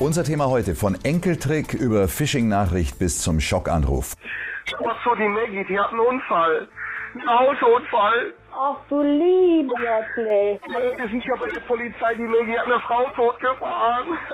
Unser Thema heute von Enkeltrick über Phishing-Nachricht bis zum Schockanruf. Was so die Maggie, die hat einen Unfall. Ein Autounfall. Ach du liebe Herzlich. Das ist ja bei der Polizei, die Maggie hat eine Frau totgefahren.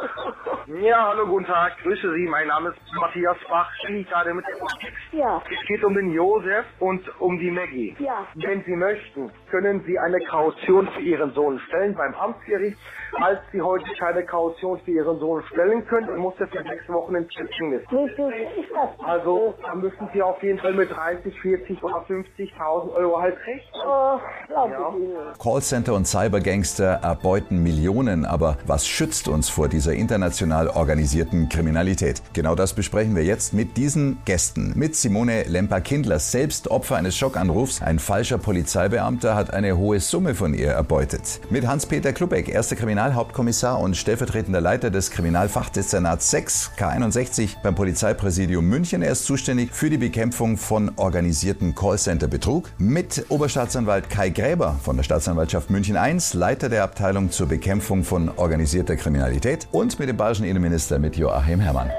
Ja, hallo, guten Tag. Grüße Sie, mein Name ist Matthias Bach. Ich bin gerade mit dem Ja, Es geht um den Josef und um die Maggie. Ja. Wenn Sie möchten, können Sie eine Kaution für Ihren Sohn stellen beim Amtsgericht. Falls Sie heute keine Kaution für Ihren Sohn stellen können, dann muss er für sechs Wochen ins Gefängnis. wie viel ist das? Also, da müssen Sie auf jeden Fall mit 30, 40 oder 50.000 Euro halt rechnen. Oh, Ja. ich. Callcenter und Cybergangster erbeuten Millionen, aber was schützt uns vor dieser international organisierten Kriminalität? Genau das besprechen wir jetzt mit diesen Gästen. Mit Simone Lemper-Kindler, selbst Opfer eines Schockanrufs. Ein falscher Polizeibeamter hat eine hohe Summe von ihr erbeutet. Mit Hans-Peter Klubeck, erster Kriminalhauptkommissar und stellvertretender Leiter des Kriminalfachdezernats 6 K61 beim Polizeipräsidium München. Er ist zuständig für die Bekämpfung von organisierten Callcenter-Betrug. Mit Oberstaatsanwalt Kai Gräber von der Staatsanwaltschaft München I, Leiter der Abteilung zur Bekämpfung von organisierter Kriminalität. Und mit dem bayerischen Innenminister mit Joachim Herrmann.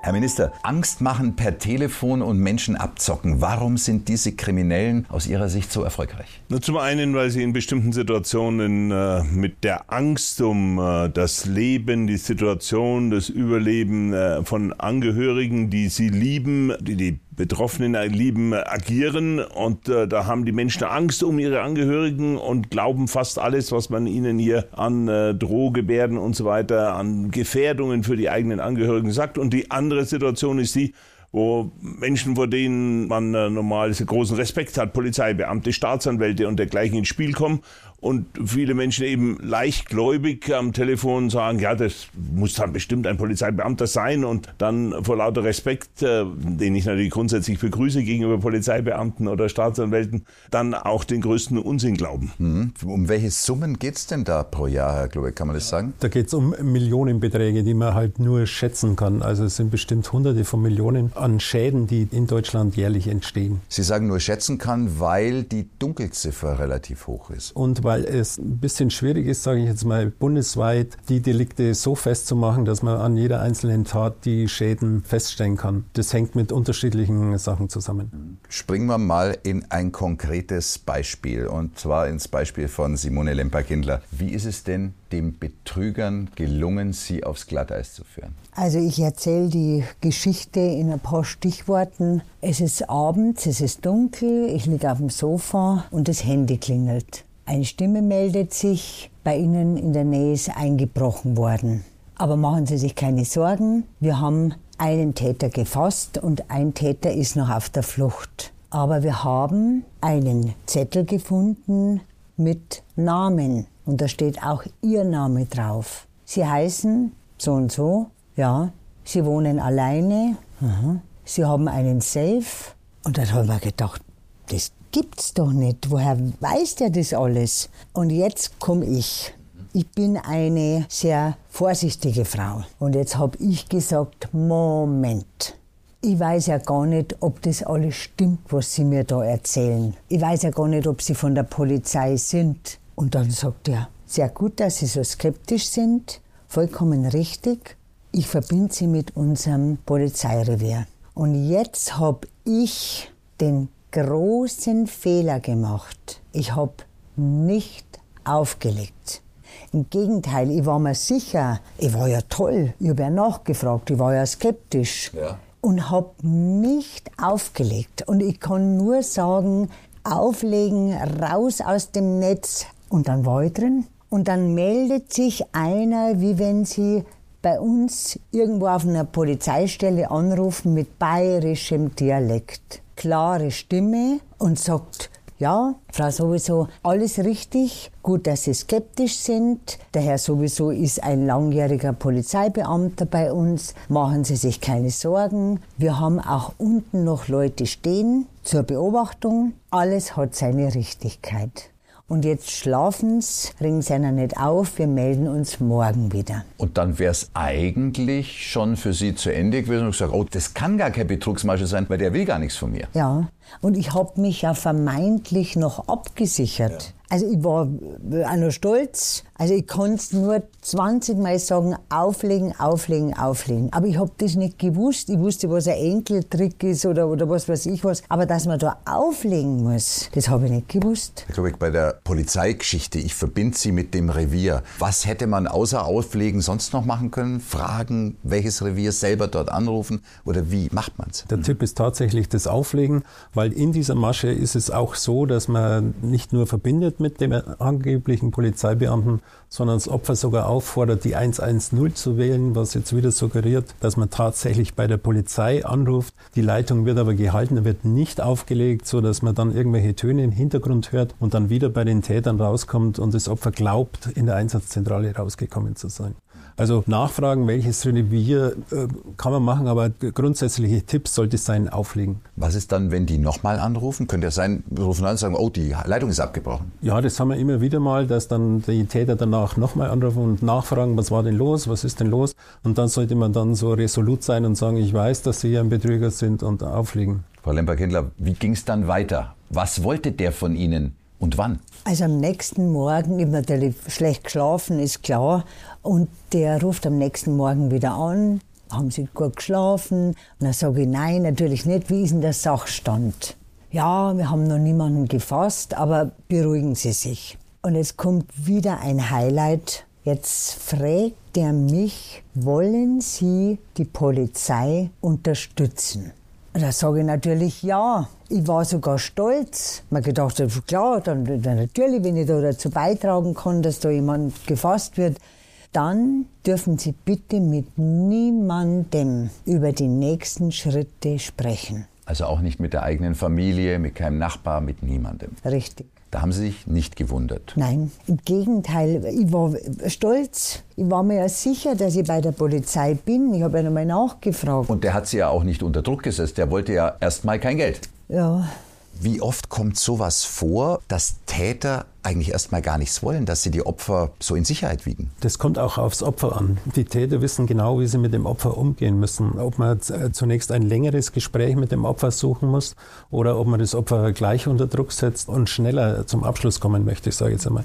Herr Minister, Angst machen per Telefon und Menschen abzocken. Warum sind diese Kriminellen aus Ihrer Sicht so erfolgreich? Na, Zum einen, weil sie in bestimmten Situationen äh, mit der Angst um äh, das Leben, die Situation, das Überleben äh, von Angehörigen, die sie lieben, die die Betroffenen lieben, äh, agieren. Und äh, da haben die Menschen Angst um ihre Angehörigen und glauben fast alles, was man ihnen hier an äh, Drohgebärden und so weiter, an Gefährdungen für die eigenen Angehörigen sagt. Und die andere Situation ist die, wo Menschen, vor denen man äh, normal großen Respekt hat, Polizeibeamte, Staatsanwälte und dergleichen ins Spiel kommen und viele Menschen eben leichtgläubig am Telefon sagen, ja, das muss dann bestimmt ein Polizeibeamter sein und dann vor lauter Respekt, äh, den ich natürlich grundsätzlich begrüße gegenüber Polizeibeamten oder Staatsanwälten, dann auch den größten Unsinn glauben. Hm? Um welche Summen geht's denn da pro Jahr, Herr Klubeck? Kann man das sagen? Da geht es um Millionenbeträge, die man halt nur schätzen kann. Also es sind bestimmt Hunderte von Millionen an Schäden, die in Deutschland jährlich entstehen. Sie sagen nur schätzen kann, weil die Dunkelziffer relativ hoch ist. Und weil es ein bisschen schwierig ist, sage ich jetzt mal, bundesweit die Delikte so festzumachen, dass man an jeder einzelnen Tat die Schäden feststellen kann. Das hängt mit unterschiedlichen Sachen zusammen. Springen wir mal in ein konkretes Beispiel und zwar ins Beispiel von Simone Lemper-Kindler. Wie ist es denn den Betrügern gelungen, sie aufs Glatteis zu führen? Also ich erzähle die Geschichte in ein paar Stichworten. Es ist abends, es ist dunkel, ich liege auf dem Sofa und das Handy klingelt. Eine Stimme meldet sich, bei Ihnen in der Nähe ist eingebrochen worden. Aber machen Sie sich keine Sorgen, wir haben einen Täter gefasst und ein Täter ist noch auf der Flucht. Aber wir haben einen Zettel gefunden mit Namen und da steht auch Ihr Name drauf. Sie heißen so und so, ja. Sie wohnen alleine, aha. Sie haben einen Safe und dann haben wir gedacht, das gibt's doch nicht. Woher weiß der das alles? Und jetzt komme ich. Ich bin eine sehr vorsichtige Frau. Und jetzt habe ich gesagt, Moment. Ich weiß ja gar nicht, ob das alles stimmt, was Sie mir da erzählen. Ich weiß ja gar nicht, ob Sie von der Polizei sind. Und dann sagt er, sehr gut, dass Sie so skeptisch sind. Vollkommen richtig. Ich verbinde Sie mit unserem Polizeirevier. Und jetzt habe ich den großen Fehler gemacht. Ich habe nicht aufgelegt. Im Gegenteil, ich war mir sicher, ich war ja toll, ich habe ja nachgefragt, ich war ja skeptisch Ja. und habe nicht aufgelegt. Und ich kann nur sagen, auflegen, raus aus dem Netz und dann war ich drin. Und dann meldet sich einer, wie wenn Sie bei uns irgendwo auf einer Polizeistelle anrufen mit bayerischem Dialekt. Klare Stimme und sagt, ja, Frau sowieso, alles richtig. Gut, dass Sie skeptisch sind. Der Herr sowieso ist ein langjähriger Polizeibeamter bei uns. Machen Sie sich keine Sorgen. Wir haben auch unten noch Leute stehen zur Beobachtung. Alles hat seine Richtigkeit. Und jetzt schlafen's, ringen Sie einer nicht auf, wir melden uns morgen wieder. Und dann wäre es eigentlich schon für Sie zu Ende gewesen und gesagt, oh, das kann gar kein Betrugsmasche sein, weil der will gar nichts von mir. Ja, und ich habe mich ja vermeintlich noch abgesichert. Also ich war auch noch stolz. Also ich konnte nur 20 Mal sagen, auflegen, auflegen, auflegen. Aber ich habe das nicht gewusst. Ich wusste, was ein Enkeltrick ist oder, oder was weiß ich was. Aber dass man da auflegen muss, das habe ich nicht gewusst. Herr Kubik, bei der Polizeigeschichte, ich verbinde sie mit dem Revier. Was hätte man außer Auflegen sonst noch machen können? Fragen, welches Revier selber dort anrufen oder wie macht man es? Der Tipp ist tatsächlich das Auflegen, weil in dieser Masche ist es auch so, dass man nicht nur verbindet mit dem angeblichen Polizeibeamten, sondern das Opfer sogar auffordert, die 110 zu wählen, was jetzt wieder suggeriert, dass man tatsächlich bei der Polizei anruft. Die Leitung wird aber gehalten, wird nicht aufgelegt, so dass man dann irgendwelche Töne im Hintergrund hört und dann wieder bei den Tätern rauskommt und das Opfer glaubt, in der Einsatzzentrale rausgekommen zu sein. Also nachfragen, welches Revier äh, kann man machen, aber grundsätzliche Tipps sollte es sein, auflegen. Was ist dann, wenn die nochmal anrufen? Könnte ja sein, rufen an und sagen, oh, die Leitung ist abgebrochen. Ja, das haben wir immer wieder mal, dass dann die Täter danach nochmal anrufen und nachfragen, was war denn los, was ist denn los? Und dann sollte man dann so resolut sein und sagen, ich weiß, dass Sie ein Betrüger sind und auflegen. Frau Lemper-Kindler, wie ging es dann weiter? Was wollte der von Ihnen? Und wann? Also am nächsten Morgen, ich habe natürlich schlecht geschlafen, ist klar. Und der ruft am nächsten Morgen wieder an, haben Sie gut geschlafen? Und dann sage ich, nein, natürlich nicht. Wie ist denn der Sachstand? Ja, wir haben noch niemanden gefasst, aber beruhigen Sie sich. Und jetzt kommt wieder ein Highlight. Jetzt fragt er mich, wollen Sie die Polizei unterstützen? Da sage ich natürlich ja. Ich war sogar stolz. Man gedacht, klar, dann, dann natürlich, wenn ich da dazu beitragen kann, dass da jemand gefasst wird. Dann dürfen Sie bitte mit niemandem über die nächsten Schritte sprechen. Also auch nicht mit der eigenen Familie, mit keinem Nachbar, mit niemandem. Richtig. Da haben Sie sich nicht gewundert. Nein, im Gegenteil. Ich war stolz. Ich war mir ja sicher, dass ich bei der Polizei bin. Ich habe ja nochmal nachgefragt. Und der hat Sie ja auch nicht unter Druck gesetzt. Der wollte ja erstmal kein Geld. Ja, Wie oft kommt sowas vor, dass Täter eigentlich erstmal gar nichts wollen, dass sie die Opfer so in Sicherheit wiegen? Das kommt auch aufs Opfer an. Die Täter wissen genau, wie sie mit dem Opfer umgehen müssen. Ob man z- zunächst ein längeres Gespräch mit dem Opfer suchen muss oder ob man das Opfer gleich unter Druck setzt und schneller zum Abschluss kommen möchte, sage ich jetzt einmal.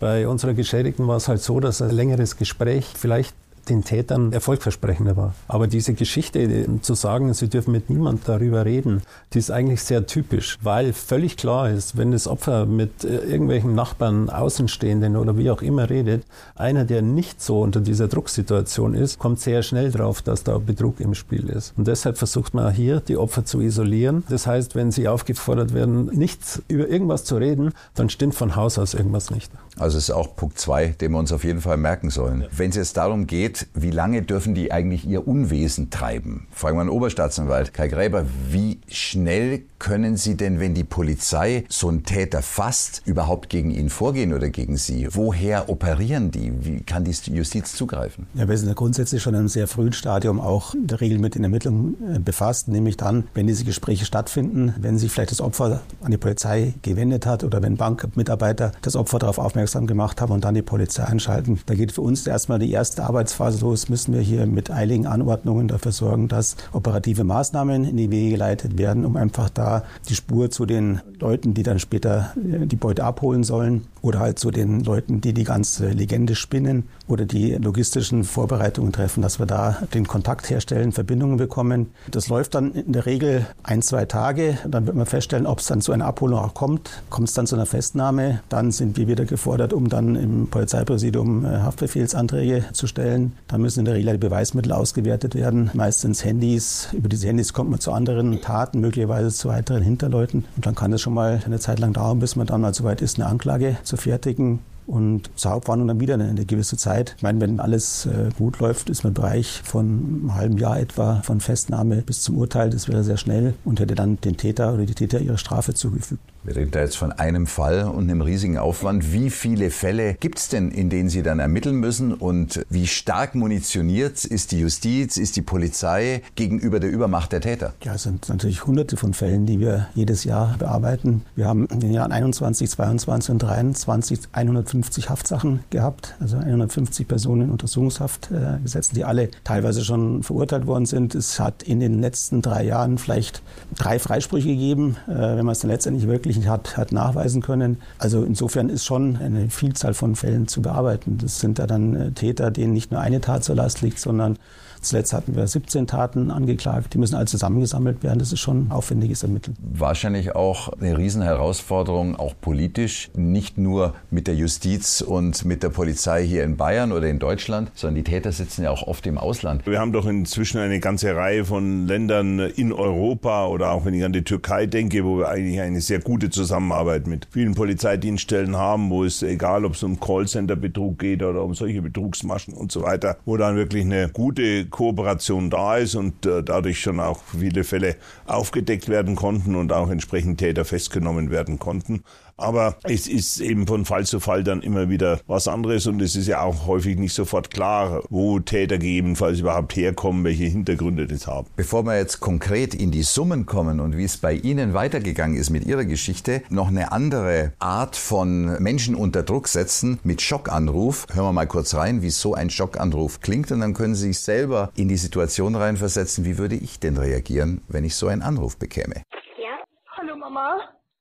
Bei unserer Geschädigten war es halt so, dass ein längeres Gespräch vielleicht den Tätern erfolgversprechender war. Aber diese Geschichte die- zu sagen, sie dürfen mit niemand darüber reden, die ist eigentlich sehr typisch, weil völlig klar ist, wenn das Opfer mit äh, irgendwelchen Nachbarn, Außenstehenden oder wie auch immer redet, einer, der nicht so unter dieser Drucksituation ist, kommt sehr schnell drauf, dass da Betrug im Spiel ist. Und deshalb versucht man hier, die Opfer zu isolieren. Das heißt, wenn sie aufgefordert werden, nichts über irgendwas zu reden, dann stimmt von Haus aus irgendwas nicht. Also es ist auch Punkt zwei, den wir uns auf jeden Fall merken sollen. Wenn es jetzt darum geht, wie lange dürfen die eigentlich ihr Unwesen treiben? Fragen wir einen Oberstaatsanwalt. Kai Gräber, wie schnell können Sie denn, wenn die Polizei so einen Täter fasst, überhaupt gegen ihn vorgehen oder gegen Sie? Woher operieren die? Wie kann die Justiz zugreifen? Ja, wir sind ja grundsätzlich schon in einem sehr frühen Stadium auch in der Regel mit den Ermittlungen äh, befasst, nämlich dann, wenn diese Gespräche stattfinden, wenn sich vielleicht das Opfer an die Polizei gewendet hat oder wenn Bankmitarbeiter das Opfer darauf aufmerksam gemacht haben und dann die Polizei einschalten. Da geht für uns erstmal die erste Arbeitsphase los, müssen wir hier mit eiligen Anordnungen dafür sorgen, dass operative Maßnahmen in die Wege geleitet werden, um einfach da die Spur zu den Leuten, die dann später äh, die Beute abholen sollen oder halt zu den Leuten, die die ganze Legende spinnen oder die logistischen Vorbereitungen treffen, dass wir da den Kontakt herstellen, Verbindungen bekommen. Das läuft dann in der Regel ein, zwei Tage. Dann wird man feststellen, ob es dann zu einer Abholung auch kommt. Kommt es dann zu einer Festnahme, dann sind wir wieder gefordert, um dann im Polizeipräsidium äh, Haftbefehlsanträge zu stellen. Dann müssen in der Regel die Beweismittel ausgewertet werden, meistens Handys. Über diese Handys kommt man zu anderen Taten, möglicherweise zu weiteren Hinterleuten. Und dann kann es schon mal eine Zeit lang dauern, bis man dann mal so weit ist, eine Anklage zu fertigen. Und zur Hauptwarnung dann wieder eine gewisse Zeit. Ich meine, wenn alles äh, gut läuft, ist man im Bereich von einem halben Jahr etwa von Festnahme bis zum Urteil. Das wäre sehr schnell und hätte dann den Täter oder die Täter ihre Strafe zugefügt. Wir reden da jetzt von einem Fall und einem riesigen Aufwand. Wie viele Fälle gibt es denn, in denen Sie dann ermitteln müssen? Und wie stark munitioniert ist die Justiz, ist die Polizei gegenüber der Übermacht der Täter? Ja, es sind natürlich hunderte von Fällen, die wir jedes Jahr bearbeiten. Wir haben in den Jahren 21, 22 und 23 150 Haftsachen gehabt, also 150 Personen in Untersuchungshaft äh, gesetzt, die alle teilweise schon verurteilt worden sind. Es hat in den letzten drei Jahren vielleicht drei Freisprüche gegeben, äh, wenn man es dann letztendlich wirklich hat, hat nachweisen können. Also insofern ist schon eine Vielzahl von Fällen zu bearbeiten. Das sind ja dann äh, Täter, denen nicht nur eine Tat zur Last liegt, sondern Zuletzt hatten wir 17 Taten angeklagt. Die müssen alle zusammengesammelt werden. Das ist schon aufwendiges Ermitteln. Wahrscheinlich auch eine Riesenherausforderung, auch politisch. Nicht nur mit der Justiz und mit der Polizei hier in Bayern oder in Deutschland, sondern die Täter sitzen ja auch oft im Ausland. Wir haben doch inzwischen eine ganze Reihe von Ländern in Europa oder auch wenn ich an die Türkei denke, wo wir eigentlich eine sehr gute Zusammenarbeit mit vielen Polizeidienststellen haben, wo es egal, ob es um Callcenter-Betrug geht oder um solche Betrugsmaschen und so weiter, wo dann wirklich eine gute Kooperation da ist und äh, dadurch schon auch viele Fälle aufgedeckt werden konnten und auch entsprechend Täter festgenommen werden konnten. Aber es ist eben von Fall zu Fall dann immer wieder was anderes und es ist ja auch häufig nicht sofort klar, wo Täter gegebenenfalls überhaupt herkommen, welche Hintergründe das haben. Bevor wir jetzt konkret in die Summen kommen und wie es bei Ihnen weitergegangen ist mit Ihrer Geschichte, noch eine andere Art von Menschen unter Druck setzen mit Schockanruf. Hören wir mal kurz rein, wie so ein Schockanruf klingt und dann können Sie sich selber in die Situation reinversetzen, wie würde ich denn reagieren, wenn ich so einen Anruf bekäme. Ja, Hallo Mama.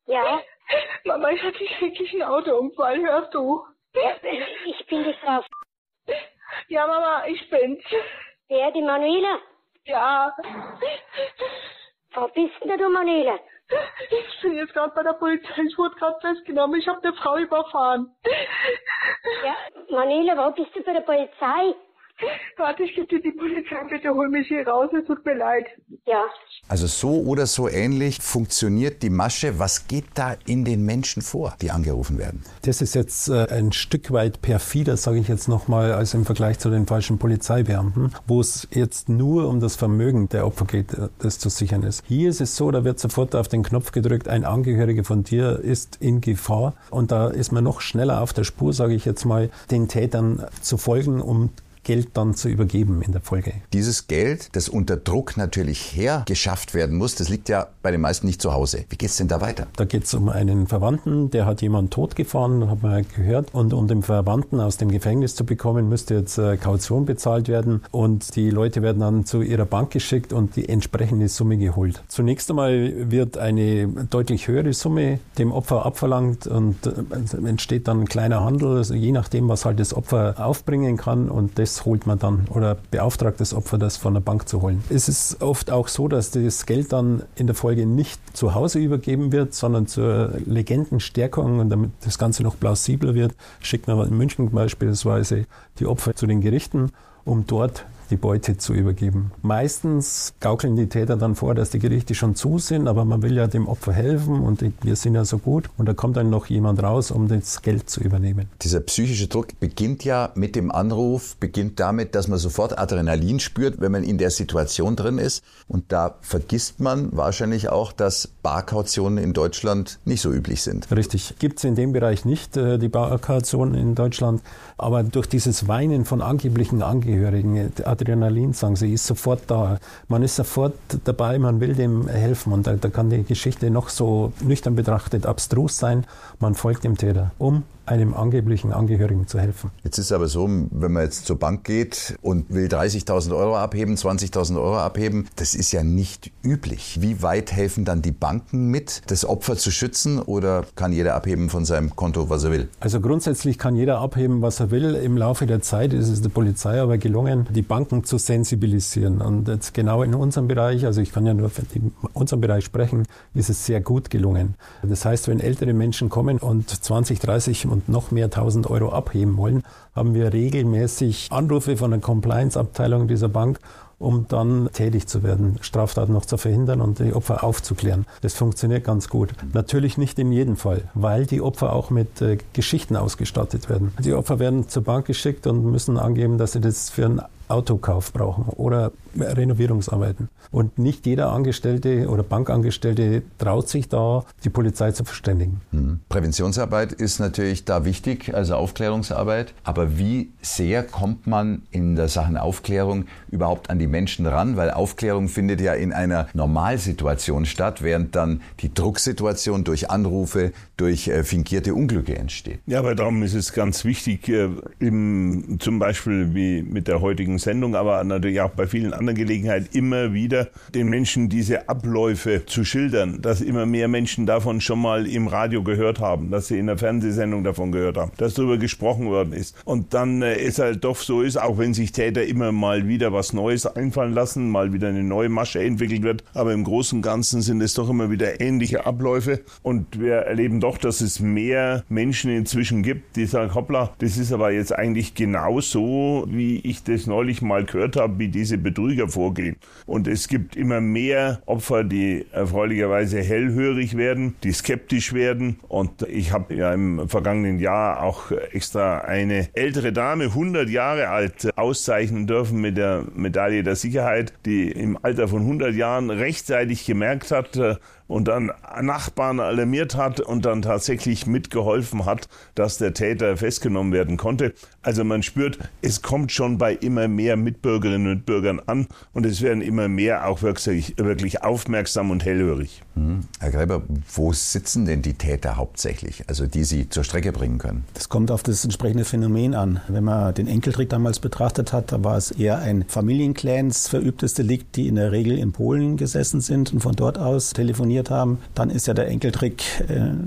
ja. Mama, ich hatte wirklich einen Autounfall, hörst du? ja ich bin die Frau. Ja, Mama, ich bin's. Wer, die Manuela? Ja, Wo bist denn du, Manuela? ich bin jetzt gerade bei der Polizei. Ich wurde gerade festgenommen. Ich habe eine Frau überfahren. Ja, Manuela, wo bist du bei der Polizei? Warte, ich gebe dir die Polizei. Bitte hol mich hier raus. Es tut mir leid. Ja, Also so oder so ähnlich funktioniert die Masche. Was geht da in den Menschen vor, die angerufen werden? Das ist jetzt äh, ein Stück weit perfider, sage ich jetzt nochmal, als im Vergleich zu den falschen Polizeibeamten, wo es jetzt nur um das Vermögen der Opfer geht, äh, das zu sichern ist. Hier ist es so, da wird sofort auf den Knopf gedrückt, ein Angehöriger von dir ist in Gefahr und da ist man noch schneller auf der Spur, sage ich jetzt mal, den Tätern zu folgen, um Geld dann zu übergeben in der Folge. Dieses Geld, das unter Druck natürlich hergeschafft werden muss, das liegt ja bei den meisten nicht zu Hause. Wie geht's denn da weiter? Da geht es um einen Verwandten, der hat jemanden totgefahren, hat man gehört. Und um den Verwandten aus dem Gefängnis zu bekommen, müsste jetzt äh, Kaution bezahlt werden. Und die Leute werden dann zu ihrer Bank geschickt und die entsprechende Summe geholt. Zunächst einmal wird eine deutlich höhere Summe dem Opfer abverlangt und äh, es entsteht dann ein kleiner Handel, also je nachdem, was halt das Opfer aufbringen kann. Und das holt man dann oder beauftragt das Opfer, das von der Bank zu holen. Es ist oft auch so, dass das Geld dann in der Folge nicht zu Hause übergeben wird, sondern zur Legendenstärkung und damit das Ganze noch plausibler wird, schickt man in München beispielsweise die Opfer zu den Gerichten, um dort die Beute zu übergeben. Meistens gaukeln die Täter dann vor, dass die Gerichte schon zu sind, aber man will ja dem Opfer helfen und wir sind ja so gut und da kommt dann noch jemand raus, um das Geld zu übernehmen. Dieser psychische Druck beginnt ja mit dem Anruf, beginnt damit, dass man sofort Adrenalin spürt, wenn man in der Situation drin ist. Und da vergisst man wahrscheinlich auch, dass Barkautionen in Deutschland nicht so üblich sind. Richtig. Gibt es in dem Bereich nicht, äh, die Barkaution in Deutschland. Aber durch dieses Weinen von angeblichen Angehörigen, Adrenalin, sagen sie, ist sofort da. Man ist sofort dabei, man will dem helfen. Und da, da kann die Geschichte noch so nüchtern betrachtet abstrus sein. Man folgt dem Täter, um einem angeblichen Angehörigen zu helfen. Jetzt ist es aber so, wenn man jetzt zur Bank geht und will 30.000 Euro abheben, 20.000 Euro abheben, das ist ja nicht üblich. Wie weit helfen dann die Banken mit, das Opfer zu schützen oder kann jeder abheben von seinem Konto, was er will? Also grundsätzlich kann jeder abheben, was er will. Im Laufe der Zeit ist es der Polizei aber gelungen, die Banken zu sensibilisieren. Und jetzt genau in unserem Bereich, also ich kann ja nur für die, unserem Bereich sprechen, ist es sehr gut gelungen. Das heißt, wenn ältere Menschen kommen und 20, 30 und noch mehr 1000 Euro abheben wollen, haben wir regelmäßig Anrufe von der Compliance-Abteilung dieser Bank, um dann tätig zu werden, Straftaten noch zu verhindern und die Opfer aufzuklären. Das funktioniert ganz gut. Natürlich nicht in jedem Fall, weil die Opfer auch mit äh, Geschichten ausgestattet werden. Die Opfer werden zur Bank geschickt und müssen angeben, dass sie das für einen Autokauf brauchen oder Renovierungsarbeiten. Und nicht jeder Angestellte oder Bankangestellte traut sich da, die Polizei zu verständigen. Mhm. Präventionsarbeit ist natürlich da wichtig, also Aufklärungsarbeit. Aber wie sehr kommt man in der Sachen Aufklärung überhaupt an die Menschen ran? Weil Aufklärung findet ja in einer Normalsituation statt, während dann die Drucksituation durch Anrufe, durch äh, fingierte Unglücke entsteht. Ja, aber darum ist es ganz wichtig, äh, im, zum Beispiel wie mit der heutigen Sendung, aber natürlich auch bei vielen anderen Gelegenheiten immer wieder den Menschen diese Abläufe zu schildern, dass immer mehr Menschen davon schon mal im Radio gehört haben, dass sie in der Fernsehsendung davon gehört haben, dass darüber gesprochen worden ist. Und dann äh, es halt doch so ist, auch wenn sich Täter immer mal wieder was Neues einfallen lassen, mal wieder eine neue Masche entwickelt wird, aber im Großen und Ganzen sind es doch immer wieder ähnliche Abläufe und wir erleben doch, dass es mehr Menschen inzwischen gibt, die sagen, hoppla, das ist aber jetzt eigentlich genauso, wie ich das neulich mal gehört habe, wie diese Betrüger vorgehen. Und es gibt immer mehr Opfer, die erfreulicherweise hellhörig werden, die skeptisch werden. Und ich habe ja im vergangenen Jahr auch extra eine ältere Dame, 100 Jahre alt, auszeichnen dürfen mit der Medaille der Sicherheit, die im Alter von 100 Jahren rechtzeitig gemerkt hat, und dann Nachbarn alarmiert hat und dann tatsächlich mitgeholfen hat, dass der Täter festgenommen werden konnte. Also man spürt, es kommt schon bei immer mehr Mitbürgerinnen und Bürgern an und es werden immer mehr auch wirklich, wirklich aufmerksam und hellhörig. Mhm. Herr Gräber, wo sitzen denn die Täter hauptsächlich, also die Sie zur Strecke bringen können? Das kommt auf das entsprechende Phänomen an. Wenn man den Enkeltrick damals betrachtet hat, da war es eher ein Familienclans verübtes Delikt, die in der Regel in Polen gesessen sind und von dort aus telefoniert haben. Dann ist ja der Enkeltrick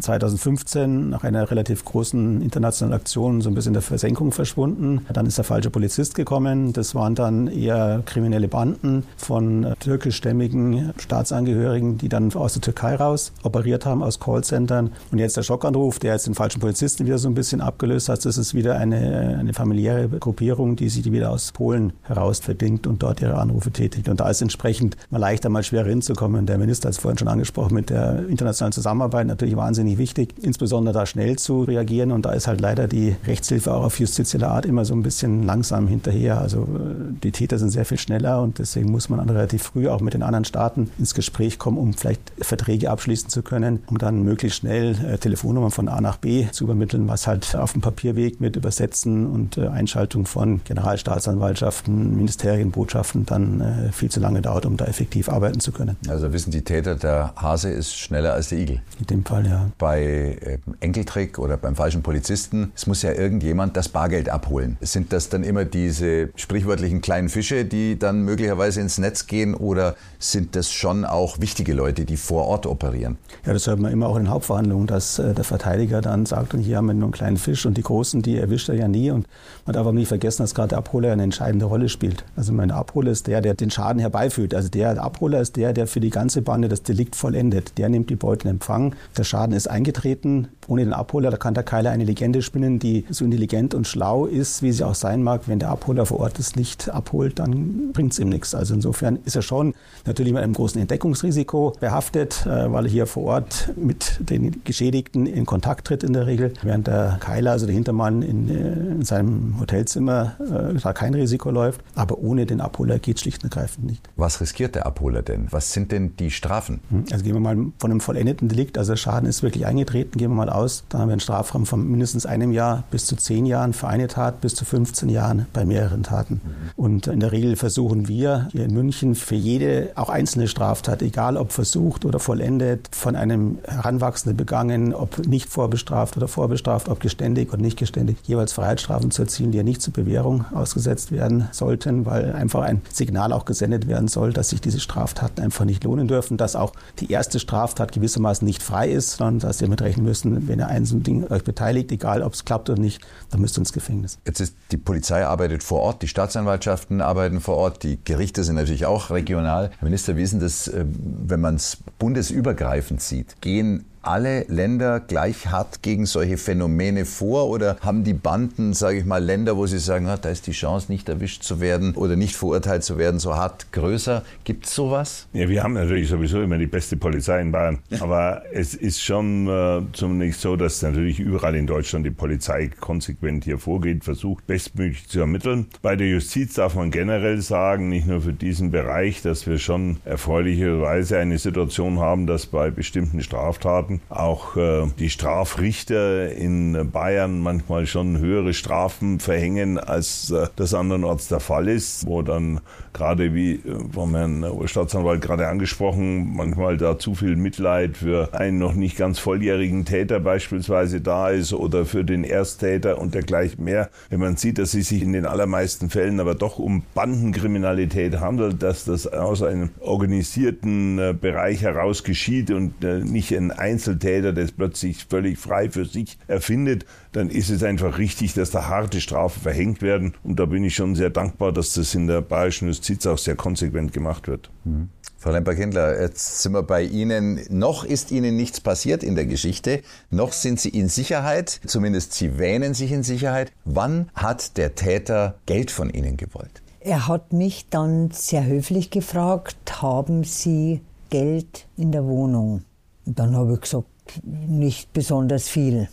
2015 äh, nach einer relativ großen internationalen Aktion so ein bisschen in der Versenkung verschwunden. Dann ist der falsche Polizist gekommen. Das waren dann eher kriminelle Banden von türkischstämmigen Staatsangehörigen, die dann aus der Türkei raus operiert haben, aus Callcentern. Und jetzt der Schockanruf, der jetzt den falschen Polizisten wieder so ein bisschen abgelöst hat. Das ist wieder eine, eine familiäre Gruppierung, die sich wieder aus Polen heraus verdingt und dort ihre Anrufe tätigt. Und da ist entsprechend mal leichter, mal schwerer hinzukommen. Der Minister hat es vorhin schon angesprochen mit der internationalen Zusammenarbeit natürlich wahnsinnig wichtig, insbesondere da schnell zu reagieren. Und da ist halt leider die Rechtshilfe auch auf justizieller Art immer so ein bisschen langsam hinterher. Also äh, die Täter sind sehr viel schneller und deswegen muss man relativ früh auch mit den anderen Staaten ins Gespräch kommen, um vielleicht Verträge abschließen zu können, um dann möglichst schnell äh, Telefonnummern von A nach B zu übermitteln, was halt auf dem Papierweg mit Übersetzen und äh, Einschaltung von Generalstaatsanwaltschaften, Ministerien, Botschaften dann äh, viel zu lange dauert, um da effektiv arbeiten zu können. Also wissen die Täter, der Hase ist schneller als der Igel. In dem Fall, ja. Bei äh, Enkeltrick oder beim falschen Polizisten, es muss ja irgendjemand das Bargeld abholen. Sind das dann immer diese sprichwörtlichen kleinen Fische, die dann möglicherweise ins Netz gehen oder sind das schon auch wichtige Leute, die vor Ort operieren? Ja, das hört man immer auch in Hauptverhandlungen, dass äh, der Verteidiger dann sagt, und hier haben wir nur einen kleinen Fisch und die Großen, die erwischt er ja nie. Und man darf auch nicht vergessen, dass gerade der Abholer eine entscheidende Rolle spielt. Also mein Abholer ist der, der den Schaden herbeiführt. Also der, der Abholer ist der, der für die ganze Bande das Delikt vollendet. Der nimmt die Beute in Empfang. Der Schaden ist eingetreten. Ohne den Abholer, da kann der Keiler eine Legende spinnen, die so intelligent und schlau ist, wie sie auch sein mag. Wenn der Abholer vor Ort es nicht abholt, dann bringt es ihm nichts. Also insofern ist er schon natürlich mit einem großen Entdeckungsrisiko behaftet, äh, weil er hier vor Ort mit den Geschädigten in Kontakt tritt in der Regel, während der Keiler, also der Hintermann in, äh, in seinem Hotelzimmer, äh, da kein Risiko läuft. Aber ohne den Abholer geht schlicht und ergreifend nicht. Was riskiert der Abholer denn? Was sind denn die Strafen? Hm, also gehen wir mal von einem vollendeten Delikt, also der Schaden ist wirklich eingetreten, gehen wir mal aus, dann haben wir einen Strafraum von mindestens einem Jahr bis zu zehn Jahren für eine Tat, bis zu 15 Jahren bei mehreren Taten. Und in der Regel versuchen wir hier in München für jede, auch einzelne Straftat, egal ob versucht oder vollendet, von einem Heranwachsenden begangen, ob nicht vorbestraft oder vorbestraft, ob geständig oder nicht geständig, jeweils Freiheitsstrafen zu erzielen, die ja nicht zur Bewährung ausgesetzt werden sollten, weil einfach ein Signal auch gesendet werden soll, dass sich diese Straftaten einfach nicht lohnen dürfen, dass auch die erste Straftat gewissermaßen nicht frei ist, sondern dass ihr mit rechnen müssen, wenn ihr ein so ein Ding euch beteiligt, egal ob es klappt oder nicht, dann müsst ihr ins Gefängnis. Jetzt ist die Polizei arbeitet vor Ort, die Staatsanwaltschaften arbeiten vor Ort, die Gerichte sind natürlich auch regional. Herr Minister, wie ist denn das, äh, wenn man es bundesübergreifend sieht? Gehen alle Länder gleich hart gegen solche Phänomene vor oder haben die Banden, sage ich mal, Länder, wo sie sagen, ah, da ist die Chance, nicht erwischt zu werden oder nicht verurteilt zu werden, so hart größer? Gibt es sowas? Ja, wir haben natürlich sowieso immer die beste Polizei in Bayern. Aber es ist schon äh, zumindest so, dass natürlich überall in Deutschland die Polizei konsequent hier vorgeht, versucht bestmöglich zu ermitteln. Bei der Justiz darf man generell sagen, nicht nur für diesen Bereich, dass wir schon erfreulicherweise eine Situation haben, dass bei bestimmten Straftaten auch äh, die Strafrichter in Bayern manchmal schon höhere Strafen verhängen, als äh, das andernorts der Fall ist, wo dann gerade wie äh, vom Herrn Staatsanwalt gerade angesprochen, manchmal da zu viel Mitleid für einen noch nicht ganz volljährigen Täter beispielsweise da ist oder für den Ersttäter und dergleichen mehr. Wenn man sieht, dass es sich in den allermeisten Fällen aber doch um Bandenkriminalität handelt, dass das aus einem organisierten äh, Bereich heraus geschieht und äh, nicht ein Einzeltäter, der es plötzlich völlig frei für sich erfindet, dann ist es einfach richtig, dass da harte Strafen verhängt werden. Und da bin ich schon sehr dankbar, dass das in der bayerischen Justiz auch sehr konsequent gemacht wird. Mhm. Frau Lemper-Kindler, jetzt sind wir bei Ihnen. Noch ist Ihnen nichts passiert in der Geschichte. Noch sind Sie in Sicherheit. Zumindest Sie wähnen sich in Sicherheit. Wann hat der Täter Geld von Ihnen gewollt? Er hat mich dann sehr höflich gefragt, haben Sie Geld in der Wohnung? dann habe ich gesagt, nicht besonders viel.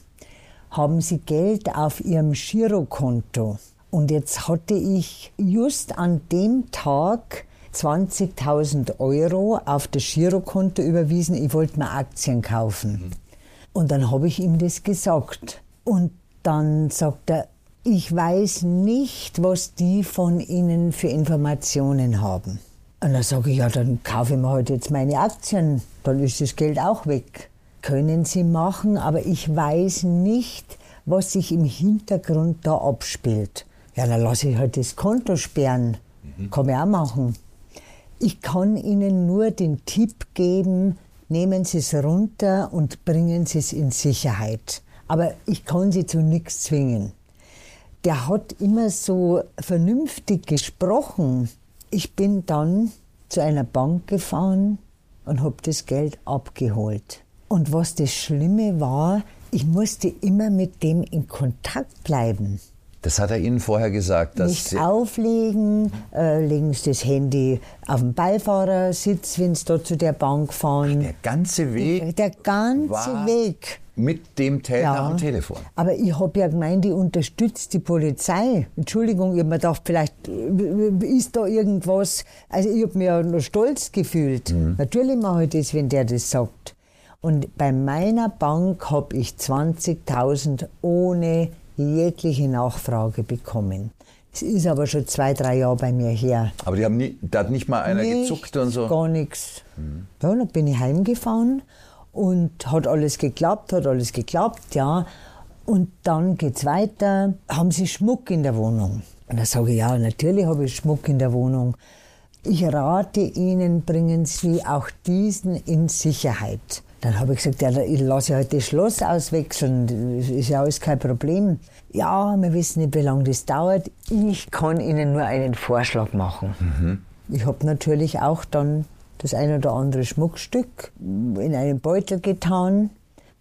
Haben Sie Geld auf Ihrem Girokonto? Und jetzt hatte ich just an dem Tag 20.000 Euro auf das Girokonto überwiesen. Ich wollte mir Aktien kaufen. Mhm. Und dann habe ich ihm das gesagt. Und dann sagt er, ich weiß nicht, was die von Ihnen für Informationen haben. Und dann sage ich, ja, dann kaufe ich mir halt jetzt meine Aktien, dann ist das Geld auch weg. Können Sie machen, aber ich weiß nicht, was sich im Hintergrund da abspielt. Ja, dann lasse ich halt das Konto sperren. Mhm. Kann ich auch machen. Ich kann Ihnen nur den Tipp geben, nehmen Sie es runter und bringen Sie es in Sicherheit. Aber ich kann Sie zu nichts zwingen. Der hat immer so vernünftig gesprochen. Ich bin dann zu einer Bank gefahren und habe das Geld abgeholt. Und was das Schlimme war, ich musste immer mit dem in Kontakt bleiben. Das hat er Ihnen vorher gesagt. Dass Nicht auflegen, äh, legen Sie das Handy auf dem Beifahrersitz, wenn Sie da zu der Bank fahren. Der ganze Weg? Der, der ganze Weg. Mit dem Täter ja, am Telefon. Aber ich habe ja gemeint, ich unterstütze die Polizei. Entschuldigung, ich habe mir gedacht, vielleicht äh, ist da irgendwas. Also ich habe mich ja noch stolz gefühlt. Mhm. Natürlich mache ich das, wenn der das sagt. Und bei meiner Bank habe ich 20.000 ohne jegliche Nachfrage bekommen. Es ist aber schon zwei, drei Jahre bei mir her. Aber die haben nie, da hat nicht mal einer nichts, gezuckt und so? Gar nichts. Mhm. Ja, dann bin ich heimgefahren und hat alles geklappt, hat alles geklappt, ja. Und dann geht's weiter. Haben Sie Schmuck in der Wohnung? Und dann sage ich, ja, natürlich habe ich Schmuck in der Wohnung. Ich rate Ihnen, bringen Sie auch diesen in Sicherheit. Dann habe ich gesagt, ja, ich lasse halt das Schloss auswechseln, das ist ja alles kein Problem. Ja, wir wissen nicht, wie lange das dauert. Ich kann Ihnen nur einen Vorschlag machen. Mhm. Ich habe natürlich auch dann das ein oder andere Schmuckstück in einen Beutel getan.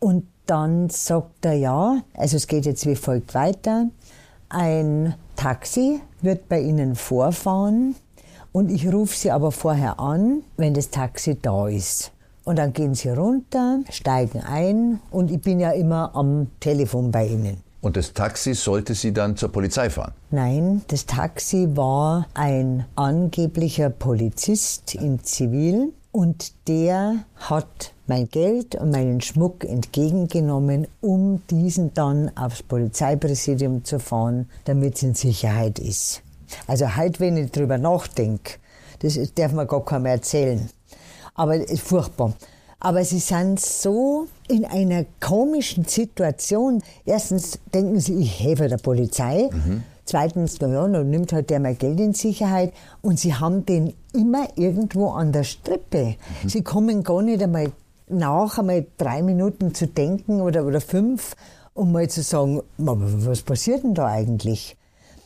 Und dann sagt er ja, also es geht jetzt wie folgt weiter. Ein Taxi wird bei Ihnen vorfahren und ich rufe Sie aber vorher an, wenn das Taxi da ist. Und dann gehen sie runter, steigen ein und ich bin ja immer am Telefon bei ihnen. Und das Taxi sollte sie dann zur Polizei fahren? Nein, das Taxi war ein angeblicher Polizist im Zivil und der hat mein Geld und meinen Schmuck entgegengenommen, um diesen dann aufs Polizeipräsidium zu fahren, damit es in Sicherheit ist. Also halt, wenn ich drüber nachdenke, das darf man gar keinem erzählen. Aber es ist furchtbar. Aber sie sind so in einer komischen Situation. Erstens denken sie, ich helfe der Polizei. Mhm. Zweitens, naja, dann nimmt halt der mal Geld in Sicherheit. Und sie haben den immer irgendwo an der Strippe. Mhm. Sie kommen gar nicht einmal nach, einmal drei Minuten zu denken oder, oder fünf, um mal zu sagen, was passiert denn da eigentlich?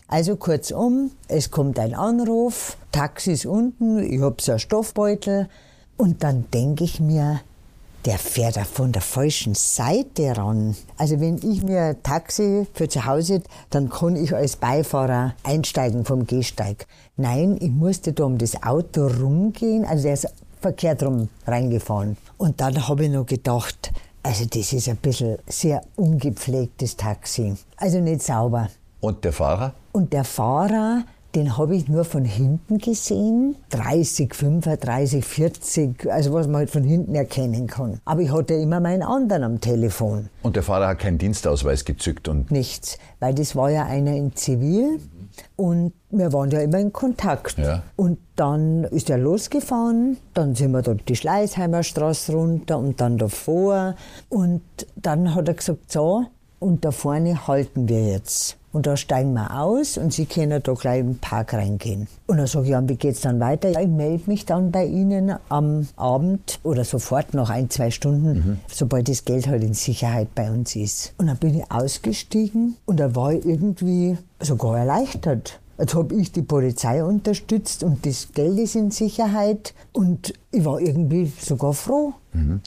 Also kurzum, es kommt ein Anruf, Taxi ist unten, ich habe so einen Stoffbeutel, und dann denke ich mir, der fährt auch von der falschen Seite ran. Also wenn ich mir ein Taxi für zu Hause, dann kann ich als Beifahrer einsteigen vom Gehsteig. Nein, ich musste da um das Auto rumgehen, also der ist verkehrt rum reingefahren. Und dann habe ich noch gedacht, also das ist ein bisschen sehr ungepflegtes Taxi. Also nicht sauber. Und der Fahrer? Und der Fahrer, den habe ich nur von hinten gesehen. 30, 35, 40, also was man halt von hinten erkennen kann. Aber ich hatte immer meinen anderen am Telefon. Und der Fahrer hat keinen Dienstausweis gezückt und. Nichts, weil das war ja einer in Zivil. Und wir waren ja immer in Kontakt. Ja. Und dann ist er losgefahren, dann sind wir dort die Schleißheimer Straße runter und dann davor. Und dann hat er gesagt, so, und da vorne halten wir jetzt. Und da steigen wir aus und Sie können da gleich im Park reingehen. Und dann sage ich, ja, wie geht's dann weiter? Ich melde mich dann bei Ihnen am Abend oder sofort nach ein, zwei Stunden, sobald das Geld halt in Sicherheit bei uns ist. Und dann bin ich ausgestiegen und da war ich irgendwie sogar erleichtert. Jetzt habe ich die Polizei unterstützt und das Geld ist in Sicherheit und ich war irgendwie sogar froh.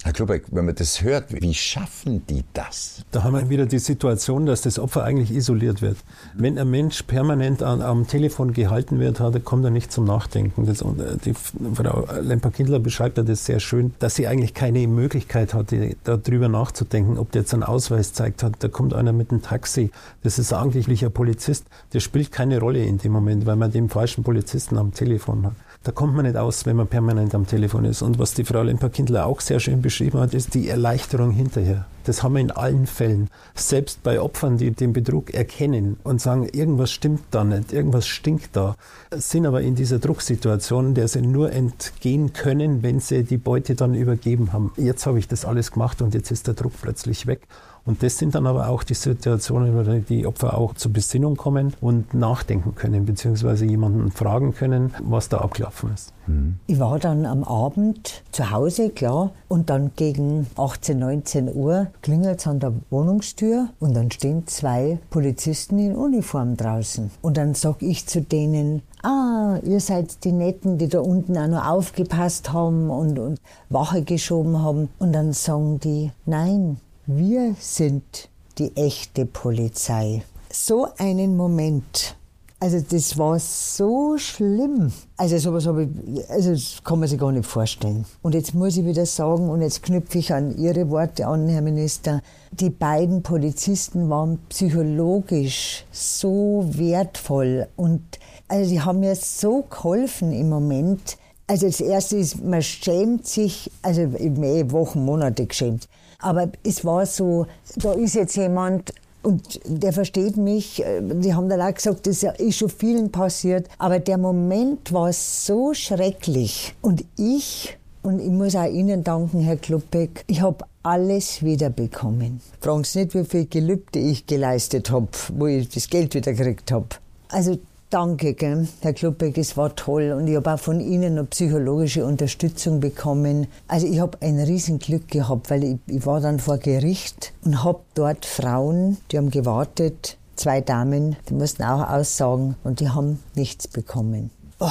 Herr Klubeck, wenn man das hört, wie schaffen die das? Da haben wir wieder die Situation, dass das Opfer eigentlich isoliert wird. Wenn ein Mensch permanent an, am Telefon gehalten wird, hat, kommt er nicht zum Nachdenken. Das, äh, die Frau Lemper-Kindler beschreibt ja das sehr schön, dass sie eigentlich keine Möglichkeit hatte, darüber nachzudenken, ob der jetzt einen Ausweis zeigt hat. Da kommt einer mit einem Taxi, das ist eigentlich ein Polizist, der spielt keine Rolle in dem Moment, weil man den falschen Polizisten am Telefon hat. Da kommt man nicht aus, wenn man permanent am Telefon ist. Und was die Frau Lemper-Kindler auch sehr schön beschrieben hat, ist die Erleichterung hinterher. Das haben wir in allen Fällen. Selbst bei Opfern, die den Betrug erkennen und sagen, irgendwas stimmt da nicht, irgendwas stinkt da, sind aber in dieser Drucksituation, der sie nur entgehen können, wenn sie die Beute dann übergeben haben. Jetzt habe ich das alles gemacht und jetzt ist der Druck plötzlich weg. Und das sind dann aber auch die Situationen, wo die Opfer auch zur Besinnung kommen und nachdenken können, beziehungsweise jemanden fragen können, was da abgelaufen ist. Ich war dann am Abend zu Hause, klar, und dann gegen 18, 19 Uhr klingelt es an der Wohnungstür und dann stehen zwei Polizisten in Uniform draußen. Und dann sag ich zu denen, ah, ihr seid die Netten, die da unten auch noch aufgepasst haben und, und Wache geschoben haben. Und dann sagen die, nein, wir sind die echte Polizei. So einen Moment. Also das war so schlimm. Also sowas habe ich, also das kann man sich gar nicht vorstellen. Und jetzt muss ich wieder sagen, und jetzt knüpfe ich an Ihre Worte an, Herr Minister, die beiden Polizisten waren psychologisch so wertvoll und also die haben mir so geholfen im Moment. Also das Erste ist, man schämt sich, also ich habe eh Wochen, Monate geschämt. Aber es war so, da ist jetzt jemand und der versteht mich. Die haben dann auch gesagt, das ist schon vielen passiert. Aber der Moment war so schrecklich. Und ich, und ich muss auch Ihnen danken, Herr Kluppeck, ich habe alles wiederbekommen. Fragen Sie nicht, wie viel Gelübde ich geleistet habe, wo ich das Geld wieder gekriegt habe. Also Danke, gell, Herr Kluppeck, es war toll und ich habe auch von Ihnen noch psychologische Unterstützung bekommen. Also ich habe ein Riesenglück gehabt, weil ich, ich war dann vor Gericht und habe dort Frauen, die haben gewartet, zwei Damen, die mussten auch aussagen und die haben nichts bekommen. Oh,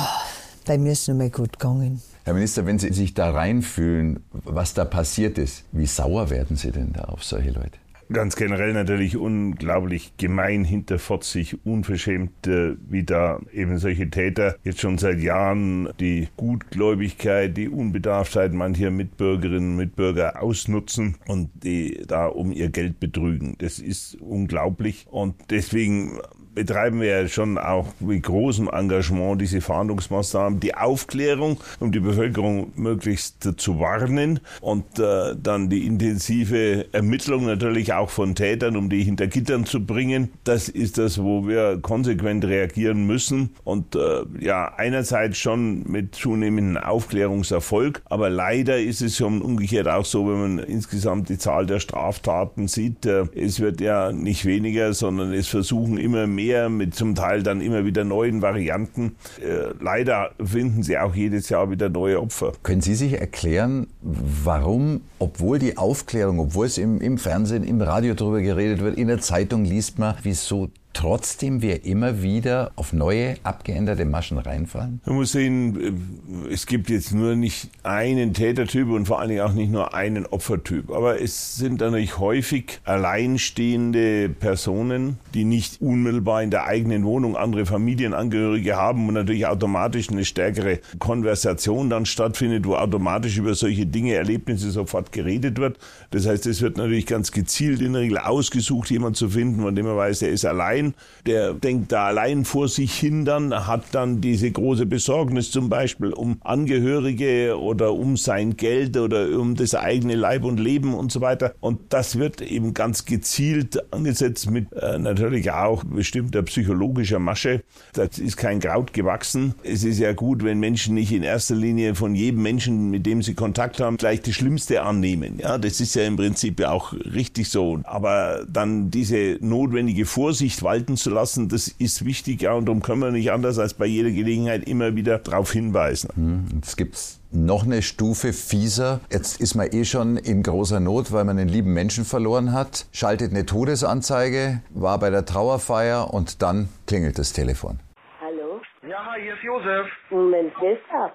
bei mir ist es noch mal gut gegangen. Herr Minister, wenn Sie sich da reinfühlen, was da passiert ist, wie sauer werden Sie denn da auf solche Leute? Ganz generell natürlich unglaublich gemein, hinterfotzig, unverschämt, äh, wie da eben solche Täter jetzt schon seit Jahren die Gutgläubigkeit, die Unbedarftheit mancher Mitbürgerinnen und Mitbürger ausnutzen und die da um ihr Geld betrügen. Das ist unglaublich und deswegen betreiben wir ja schon auch mit großem Engagement diese Fahndungsmaßnahmen, die Aufklärung, um die Bevölkerung möglichst zu warnen und äh, dann die intensive Ermittlung natürlich auch von Tätern, um die hinter Gittern zu bringen. Das ist das, wo wir konsequent reagieren müssen und äh, ja, einerseits schon mit zunehmendem Aufklärungserfolg, aber leider ist es schon umgekehrt auch so, wenn man insgesamt die Zahl der Straftaten sieht, äh, es wird ja nicht weniger, sondern es versuchen immer mehr mit zum Teil dann immer wieder neuen Varianten. Äh, leider finden sie auch jedes Jahr wieder neue Opfer. Können Sie sich erklären, warum, obwohl die Aufklärung, obwohl es im, im Fernsehen, im Radio darüber geredet wird, in der Zeitung liest man, wieso trotzdem wir immer wieder auf neue, abgeänderte Maschen reinfallen? Man muss sehen, es gibt jetzt nur nicht einen Tätertyp und vor allen Dingen auch nicht nur einen Opfertyp. Aber es sind natürlich häufig alleinstehende Personen, die nicht unmittelbar in der eigenen Wohnung andere Familienangehörige haben und natürlich automatisch eine stärkere Konversation dann stattfindet, wo automatisch über solche Dinge, Erlebnisse sofort geredet wird. Das heißt, es wird natürlich ganz gezielt in der Regel ausgesucht, jemand zu finden, von dem man weiß, der ist allein der denkt da allein vor sich hin dann, hat dann diese große Besorgnis zum Beispiel um Angehörige oder um sein Geld oder um das eigene Leib und Leben und so weiter. Und das wird eben ganz gezielt angesetzt mit äh, natürlich auch bestimmter psychologischer Masche. Das ist kein Kraut gewachsen. Es ist ja gut, wenn Menschen nicht in erster Linie von jedem Menschen, mit dem sie Kontakt haben, gleich das Schlimmste annehmen. Ja, das ist ja im Prinzip auch richtig so. Aber dann diese notwendige Vorsicht walten zu lassen, das ist wichtig, ja, und darum können wir nicht anders als bei jeder Gelegenheit immer wieder darauf hinweisen. Hm, es gibt noch eine Stufe fieser. Jetzt ist man eh schon in großer Not, weil man einen lieben Menschen verloren hat, schaltet eine Todesanzeige, war bei der Trauerfeier und dann klingelt das Telefon. Hallo? Ja, hi, hier ist Josef. Moment, wer ist das?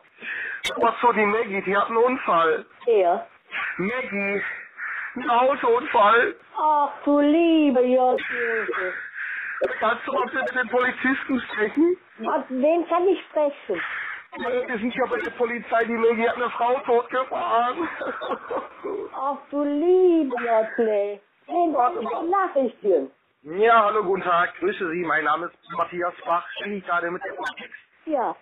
Was so, die Maggie, die hat einen Unfall. Er? Maggie, ein Autounfall. Ach du liebe Josef. Kannst du mal bitte mit den Polizisten sprechen? Was, wen kann ich sprechen? Wir sind ja bei der Polizei, die Maggie hat eine Frau totgefahren. Ach du liebe Josef. Wen was Nachrichten? Ja, hallo, guten Tag, grüße Sie, mein Name ist Matthias Bach, spreche ich gerade mit der Polizei. Ja,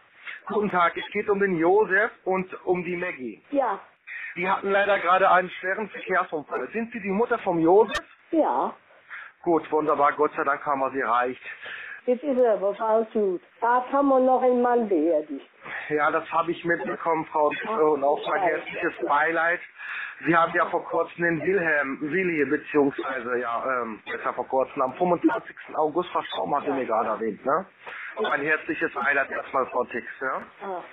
Guten Tag, es geht um den Josef und um die Maggie. ja, Die hatten leider gerade einen schweren Verkehrsunfall. Sind Sie die Mutter vom Josef? ja. Gut, wunderbar, Gott sei Dank haben wir Sie erreicht. Jetzt ist er aber Frau Schut. Da haben wir noch einen Mann beerdigt. Ja, das habe ich mitbekommen, Frau und auch mein herzliches Beileid. Sie haben ja vor kurzem den Wilhelm, Willi, beziehungsweise, ja, ähm, ist ja vor kurzem, am 25. August verstorben, hat sie mir gerade erwähnt, ne? Mein herzliches Beileid erstmal, Frau Tix, ja?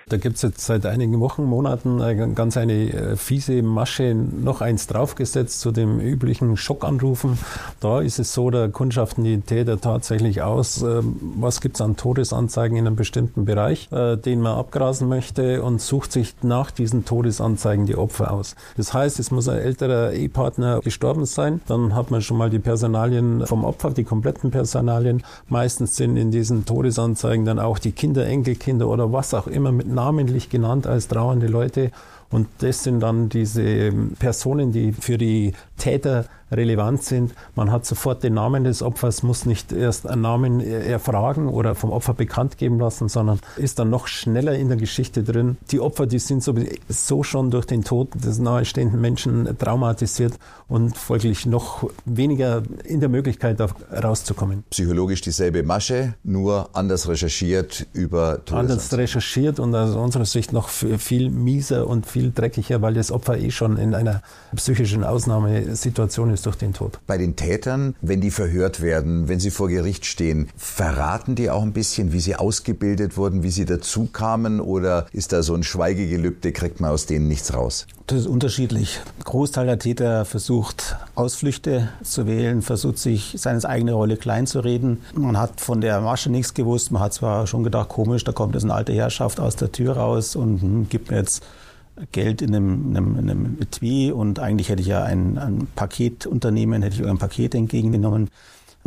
Da gibt es jetzt seit einigen Wochen, Monaten äh, ganz eine äh, fiese Masche, noch eins draufgesetzt zu dem üblichen Schockanrufen. Da ist es so, da kundschaften die Täter tatsächlich aus, äh, was gibt es an Todesanzeigen in einem bestimmten Bereich, äh, den man abgrasen möchte und sucht sich nach diesen Todesanzeigen die Opfer aus. Das heißt, es muss ein älterer Ehepartner gestorben sein, dann hat man schon mal die Personalien vom Opfer, die kompletten Personalien. Meistens sind in diesen Todesanzeigen dann auch die Kinder, Enkelkinder oder was auch immer mit namentlich genannt als trauernde Leute. Und das sind dann diese Personen, die für die Täter relevant sind. Man hat sofort den Namen des Opfers, muss nicht erst einen Namen erfragen oder vom Opfer bekannt geben lassen, sondern ist dann noch schneller in der Geschichte drin. Die Opfer, die sind sowieso schon durch den Tod des nahestehenden Menschen traumatisiert und folglich noch weniger in der Möglichkeit, rauszukommen. Psychologisch dieselbe Masche, nur anders recherchiert über Anders recherchiert und aus unserer Sicht noch viel mieser und viel dreckiger, weil das Opfer eh schon in einer psychischen Ausnahmesituation ist durch den Tod. Bei den Tätern, wenn die verhört werden, wenn sie vor Gericht stehen, verraten die auch ein bisschen, wie sie ausgebildet wurden, wie sie dazu kamen oder ist da so ein Schweigegelübde, kriegt man aus denen nichts raus? Das ist unterschiedlich. Ein Großteil der Täter versucht, Ausflüchte zu wählen, versucht sich seine eigene Rolle klein zu reden. Man hat von der Masche nichts gewusst. Man hat zwar schon gedacht, komisch, da kommt jetzt eine alte Herrschaft aus der Tür raus und hm, gibt mir jetzt Geld in einem, in einem, in einem Etui und eigentlich hätte ich ja ein, ein Paketunternehmen, hätte ich ein Paket entgegengenommen.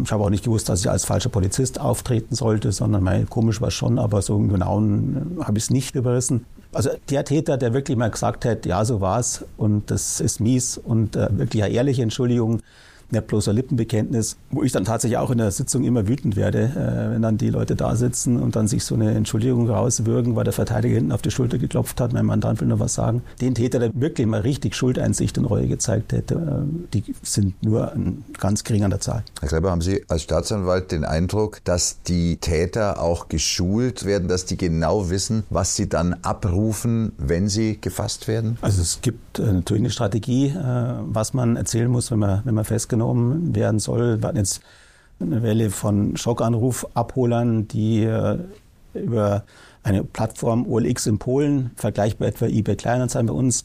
Ich habe auch nicht gewusst, dass ich als falscher Polizist auftreten sollte, sondern mein, komisch war schon, aber so im Genauen habe ich es nicht überrissen. Also der Täter, der wirklich mal gesagt hat, ja, so war's und das ist mies und äh, wirklich eine ehrliche Entschuldigung, nicht bloß ein Lippenbekenntnis, wo ich dann tatsächlich auch in der Sitzung immer wütend werde, äh, wenn dann die Leute da sitzen und dann sich so eine Entschuldigung rauswürgen, weil der Verteidiger hinten auf die Schulter geklopft hat, mein Mandant will noch was sagen. Den Täter, der wirklich mal richtig Schuldeinsicht und Reue gezeigt hätte, äh, die sind nur ein ganz gering an der Zahl. Herr Kleber, haben Sie als Staatsanwalt den Eindruck, dass die Täter auch geschult werden, dass die genau wissen, was sie dann abrufen, wenn sie gefasst werden? Also es gibt äh, natürlich eine Strategie, was man erzählen muss, wenn man, wenn man festgenommen werden soll. Wir hatten jetzt eine Welle von Schockanruf-Abholern, die äh, über eine Plattform OLX in Polen, vergleichbar etwa eBay Kleinanzeigen bei uns,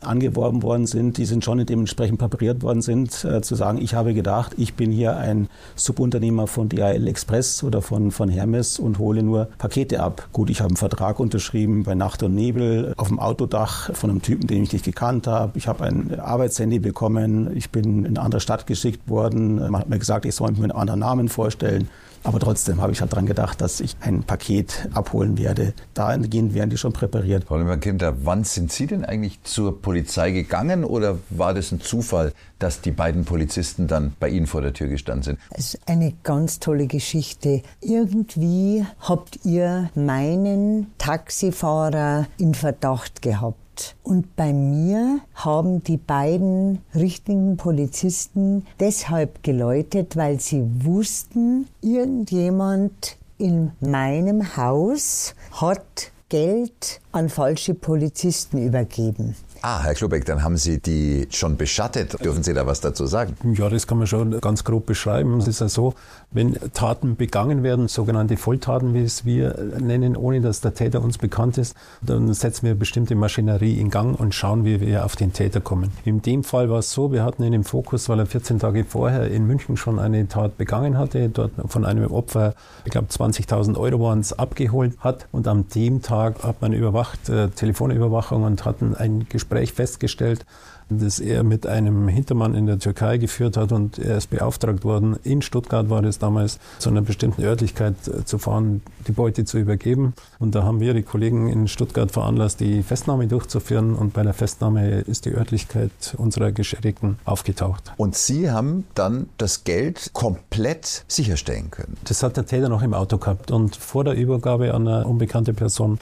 angeworben worden sind, die sind schon dementsprechend präpariert worden sind, äh, zu sagen, ich habe gedacht, ich bin hier ein Subunternehmer von DHL Express oder von, von Hermes und hole nur Pakete ab. Gut, ich habe einen Vertrag unterschrieben bei Nacht und Nebel auf dem Autodach von einem Typen, den ich nicht gekannt habe. Ich habe ein Arbeitshandy bekommen. Ich bin in eine andere Stadt geschickt worden. Man hat mir gesagt, ich soll mich mit einem anderen Namen vorstellen. Aber trotzdem habe ich halt dran gedacht, dass ich ein Paket abholen werde. Dahingehend werden die schon präpariert. Frau Limmer-Kinder, wann sind Sie denn eigentlich zur Polizei gegangen oder war das ein Zufall, dass die beiden Polizisten dann bei Ihnen vor der Tür gestanden sind? Es ist eine ganz tolle Geschichte. Irgendwie habt ihr meinen Taxifahrer in Verdacht gehabt. Und bei mir haben die beiden richtigen Polizisten deshalb geläutet, weil sie wussten, irgendjemand in meinem Haus hat Geld an falsche Polizisten übergeben. Ah, Herr Klubeck, dann haben Sie die schon beschattet. Dürfen Sie da was dazu sagen? Ja, das kann man schon ganz grob beschreiben. Es ist ja so, wenn Taten begangen werden, sogenannte Volltaten, wie es wir nennen, ohne dass der Täter uns bekannt ist, dann setzen wir bestimmte Maschinerie in Gang und schauen, wie wir auf den Täter kommen. In dem Fall war es so, wir hatten ihn im Fokus, weil er 14 Tage vorher in München schon eine Tat begangen hatte, dort von einem Opfer, ich glaube 20.000 Euro waren es, abgeholt hat und an dem Tag hat man überwacht, äh, Telefonüberwachung und hatten ein Gespräch festgestellt, das er mit einem Hintermann in der Türkei geführt hat und er ist beauftragt worden, in Stuttgart war das damals, zu einer bestimmten Örtlichkeit äh, zu fahren, die Beute zu übergeben. Und da haben wir die Kollegen in Stuttgart veranlasst, die Festnahme durchzuführen und bei der Festnahme ist die Örtlichkeit unserer Geschädigten aufgetaucht. Und Sie haben dann das Geld komplett sicherstellen können? Das hat der Täter noch im Auto gehabt und vor der Übergabe an eine unbekannte Person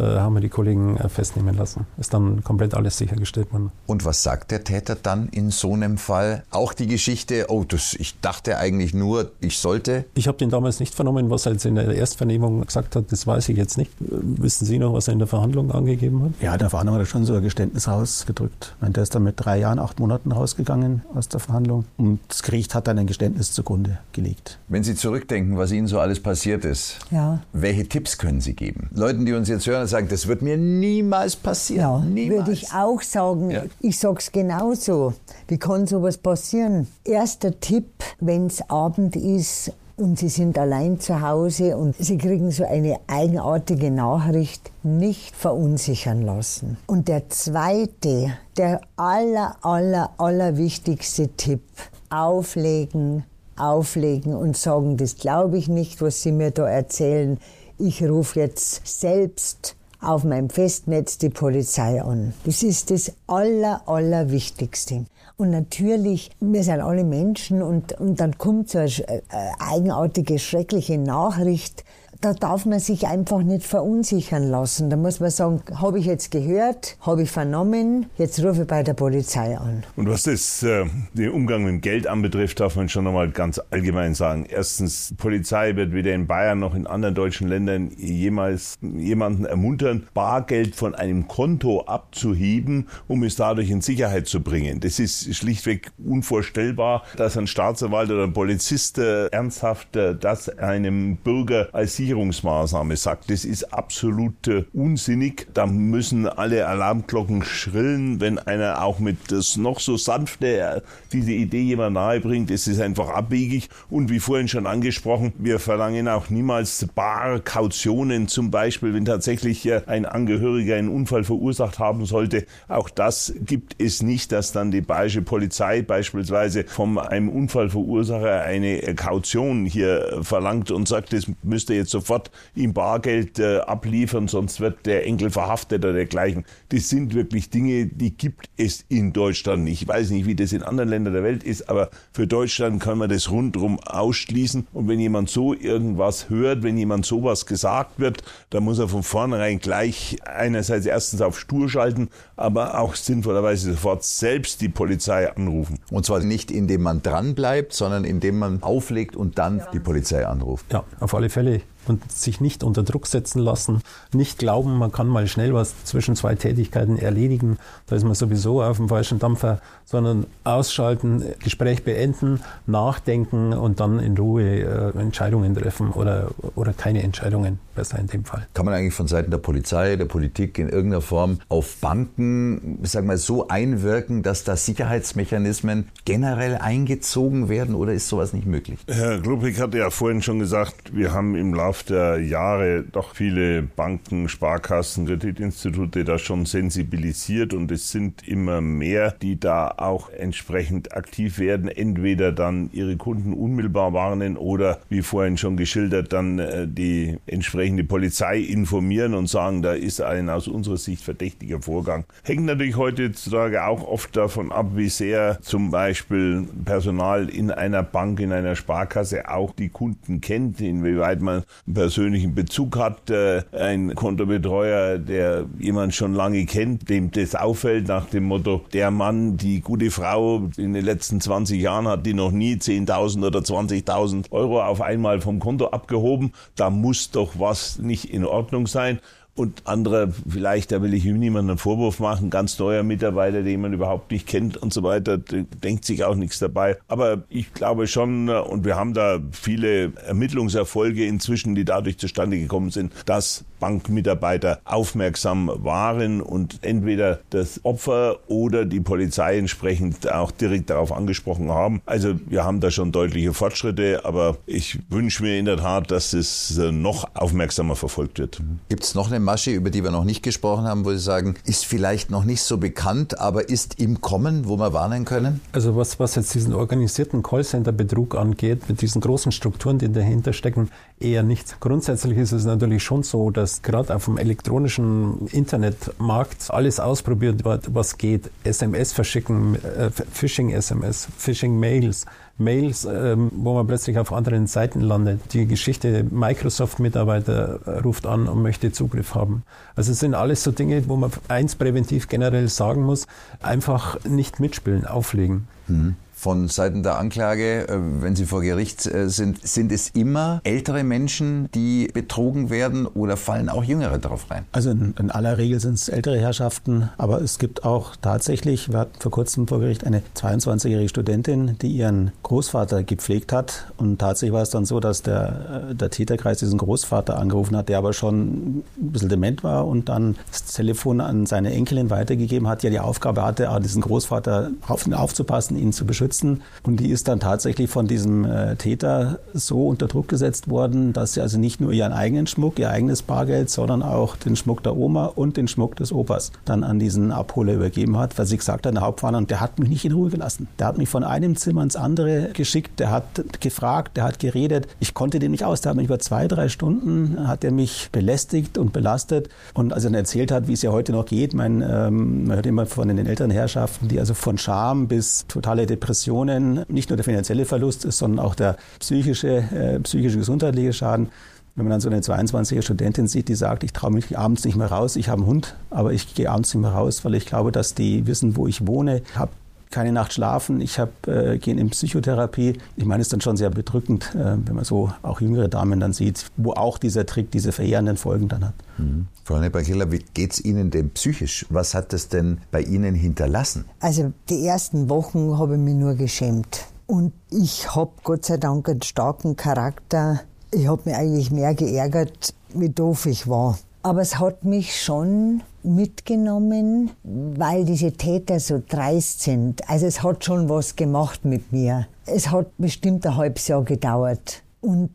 haben wir die Kollegen äh, festnehmen lassen. Ist dann komplett alles sichergestellt worden. Und was sagt der Täter dann in so einem Fall? Auch die Geschichte, oh, das, ich dachte eigentlich nur, ich sollte. Ich habe den damals nicht vernommen, was er jetzt in der Erstvernehmung gesagt hat, das weiß ich jetzt nicht. Äh, wissen Sie noch, was er in der Verhandlung angegeben hat? Ja, der Verhandlung hat er schon so ein Geständnis rausgedrückt. Ich meine, der ist dann mit drei Jahren, acht Monaten rausgegangen aus der Verhandlung und das Gericht hat dann ein Geständnis zugrunde gelegt. Wenn Sie zurückdenken, was Ihnen so alles passiert ist, ja. welche Tipps können Sie geben? Leuten, die uns jetzt hören, sagen, das wird mir niemals passieren. Ja, niemals. würde ich auch sagen. Ja. Ich sage es genauso. Wie kann sowas passieren? Erster Tipp, wenn es Abend ist und Sie sind allein zu Hause und Sie kriegen so eine eigenartige Nachricht, nicht verunsichern lassen. Und der zweite, der aller, aller, aller wichtigste Tipp, auflegen, auflegen und sagen, das glaube ich nicht, was Sie mir da erzählen. Ich rufe jetzt selbst auf meinem Festnetz die Polizei an. Das ist das Aller, Allerwichtigste. Und natürlich, wir sind alle Menschen und, und dann kommt so eine, eine eigenartige, schreckliche Nachricht da darf man sich einfach nicht verunsichern lassen. Da muss man sagen, habe ich jetzt gehört, habe ich vernommen, jetzt rufe ich bei der Polizei an. Und was das, äh, den Umgang mit dem Geld anbetrifft, darf man schon nochmal ganz allgemein sagen. Erstens, Polizei wird weder in Bayern noch in anderen deutschen Ländern jemals jemanden ermuntern, Bargeld von einem Konto abzuheben, um es dadurch in Sicherheit zu bringen. Das ist schlichtweg unvorstellbar, dass ein Staatsanwalt oder ein Polizist äh, ernsthaft äh, das einem Bürger als Sicherheit Sicherungsmaßnahme sagt. Das ist absolut äh, unsinnig. Da müssen alle Alarmglocken schrillen, wenn einer auch mit das noch so sanfte äh, diese Idee jemand nahebringt. Es ist einfach abwegig. Und wie vorhin schon angesprochen, wir verlangen auch niemals Barkautionen zum Beispiel, wenn tatsächlich äh, ein Angehöriger einen Unfall verursacht haben sollte. Auch das gibt es nicht, dass dann die bayerische Polizei beispielsweise von einem Unfallverursacher eine Kaution hier verlangt und sagt, das müsste jetzt sofort ihm Bargeld äh, abliefern, sonst wird der Enkel verhaftet oder dergleichen. Das sind wirklich Dinge, die gibt es in Deutschland nicht. Ich weiß nicht, wie das in anderen Ländern der Welt ist, aber für Deutschland kann man das rundherum ausschließen. Und wenn jemand so irgendwas hört, wenn jemand sowas gesagt wird, dann muss er von vornherein gleich einerseits erstens auf Stur schalten, aber auch sinnvollerweise sofort selbst die Polizei anrufen. Und zwar nicht, indem man dran bleibt, sondern indem man auflegt und dann ja. die Polizei anruft. Ja, auf alle Fälle und sich nicht unter Druck setzen lassen, nicht glauben, man kann mal schnell was zwischen zwei Tätigkeiten erledigen, da ist man sowieso auf dem falschen Dampfer, sondern ausschalten, Gespräch beenden, nachdenken und dann in Ruhe äh, Entscheidungen treffen oder, oder keine Entscheidungen, besser in dem Fall. Kann man eigentlich von Seiten der Polizei, der Politik in irgendeiner Form auf Banken, sag mal, so einwirken, dass da Sicherheitsmechanismen generell eingezogen werden oder ist sowas nicht möglich? Herr Glubig hatte ja vorhin schon gesagt, wir haben im Laufe der Jahre doch viele Banken, Sparkassen, Kreditinstitute da schon sensibilisiert und es sind immer mehr, die da auch entsprechend aktiv werden, entweder dann ihre Kunden unmittelbar warnen oder wie vorhin schon geschildert, dann äh, die entsprechende Polizei informieren und sagen, da ist ein aus unserer Sicht verdächtiger Vorgang. Hängt natürlich heutzutage auch oft davon ab, wie sehr zum Beispiel Personal in einer Bank, in einer Sparkasse auch die Kunden kennt, inwieweit man persönlichen Bezug hat. Äh, ein Kontobetreuer, der jemand schon lange kennt, dem das auffällt nach dem Motto, der Mann, die gute Frau in den letzten 20 Jahren hat die noch nie 10.000 oder 20.000 Euro auf einmal vom Konto abgehoben. Da muss doch was nicht in Ordnung sein. Und andere, vielleicht, da will ich ihm niemanden einen Vorwurf machen, ganz neuer Mitarbeiter, den man überhaupt nicht kennt und so weiter, denkt sich auch nichts dabei. Aber ich glaube schon, und wir haben da viele Ermittlungserfolge inzwischen, die dadurch zustande gekommen sind, dass Bankmitarbeiter aufmerksam waren und entweder das Opfer oder die Polizei entsprechend auch direkt darauf angesprochen haben. Also wir haben da schon deutliche Fortschritte, aber ich wünsche mir in der Tat, dass es noch aufmerksamer verfolgt wird. Gibt es noch eine Masche, über die wir noch nicht gesprochen haben, wo Sie sagen, ist vielleicht noch nicht so bekannt, aber ist im Kommen, wo wir warnen können? Also was, was jetzt diesen organisierten Callcenter-Betrug angeht, mit diesen großen Strukturen, die dahinter stecken, eher nicht. Grundsätzlich ist es natürlich schon so, dass gerade auf dem elektronischen Internetmarkt alles ausprobiert wird, was geht. SMS verschicken, äh, Phishing-SMS, Phishing-Mails, Mails, ähm, wo man plötzlich auf anderen Seiten landet. Die Geschichte, Microsoft-Mitarbeiter ruft an und möchte Zugriff haben. Also es sind alles so Dinge, wo man eins präventiv generell sagen muss, einfach nicht mitspielen, auflegen. Mhm von Seiten der Anklage, äh, wenn Sie vor Gericht äh, sind, sind es immer ältere Menschen, die betrogen werden oder fallen auch Jüngere darauf rein? Also in, in aller Regel sind es ältere Herrschaften, aber es gibt auch tatsächlich, wir hatten vor kurzem vor Gericht eine 22-jährige Studentin, die ihren Großvater gepflegt hat und tatsächlich war es dann so, dass der, äh, der Täterkreis diesen Großvater angerufen hat, der aber schon ein bisschen dement war und dann das Telefon an seine Enkelin weitergegeben hat, die ja die Aufgabe hatte, diesen Großvater auf aufzupassen, ihn zu beschützen schützen. Und die ist dann tatsächlich von diesem äh, Täter so unter Druck gesetzt worden, dass sie also nicht nur ihren eigenen Schmuck, ihr eigenes Bargeld, sondern auch den Schmuck der Oma und den Schmuck des Opas dann an diesen Abholer übergeben hat, weil sie gesagt hat, der Hauptfahrer, der hat mich nicht in Ruhe gelassen. Der hat mich von einem Zimmer ins andere geschickt, der hat gefragt, der hat geredet. Ich konnte den nicht aus. Der hat mich über zwei, drei Stunden hat er mich belästigt und belastet. Und als er dann erzählt hat, wie es ja heute noch geht, mein, ähm, man hört immer von den Elternherrschaften, die also von Scham bis totale Depression Depressionen nicht nur der finanzielle Verlust sondern auch der psychische, äh, psychische gesundheitliche Schaden. Wenn man dann so eine 22-jährige Studentin sieht, die sagt, ich traue mich abends nicht mehr raus, ich habe einen Hund, aber ich gehe abends nicht mehr raus, weil ich glaube, dass die wissen, wo ich wohne, habe keine Nacht schlafen, ich habe äh, gehen in Psychotherapie. Ich meine, es ist dann schon sehr bedrückend, äh, wenn man so auch jüngere Damen dann sieht, wo auch dieser Trick diese verheerenden Folgen dann hat. Mhm. Frau Nepakilla, wie geht es Ihnen denn psychisch? Was hat das denn bei Ihnen hinterlassen? Also die ersten Wochen habe ich mich nur geschämt. Und ich habe Gott sei Dank einen starken Charakter. Ich habe mich eigentlich mehr geärgert, wie doof ich war. Aber es hat mich schon mitgenommen, weil diese Täter so dreist sind. Also es hat schon was gemacht mit mir. Es hat bestimmt ein halbes Jahr gedauert. Und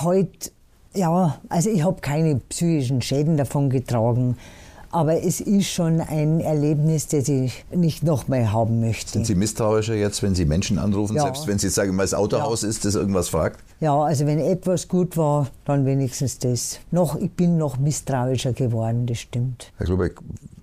heute, ja, also ich habe keine psychischen Schäden davon getragen. Aber es ist schon ein Erlebnis, das ich nicht nochmal haben möchte. Sind Sie misstrauischer jetzt, wenn Sie Menschen anrufen, ja. selbst wenn Sie sagen, mal das Autohaus ja. ist, das irgendwas fragt? Ja, also wenn etwas gut war, dann wenigstens das. Noch, ich bin noch misstrauischer geworden, das stimmt. Herr Klubeck,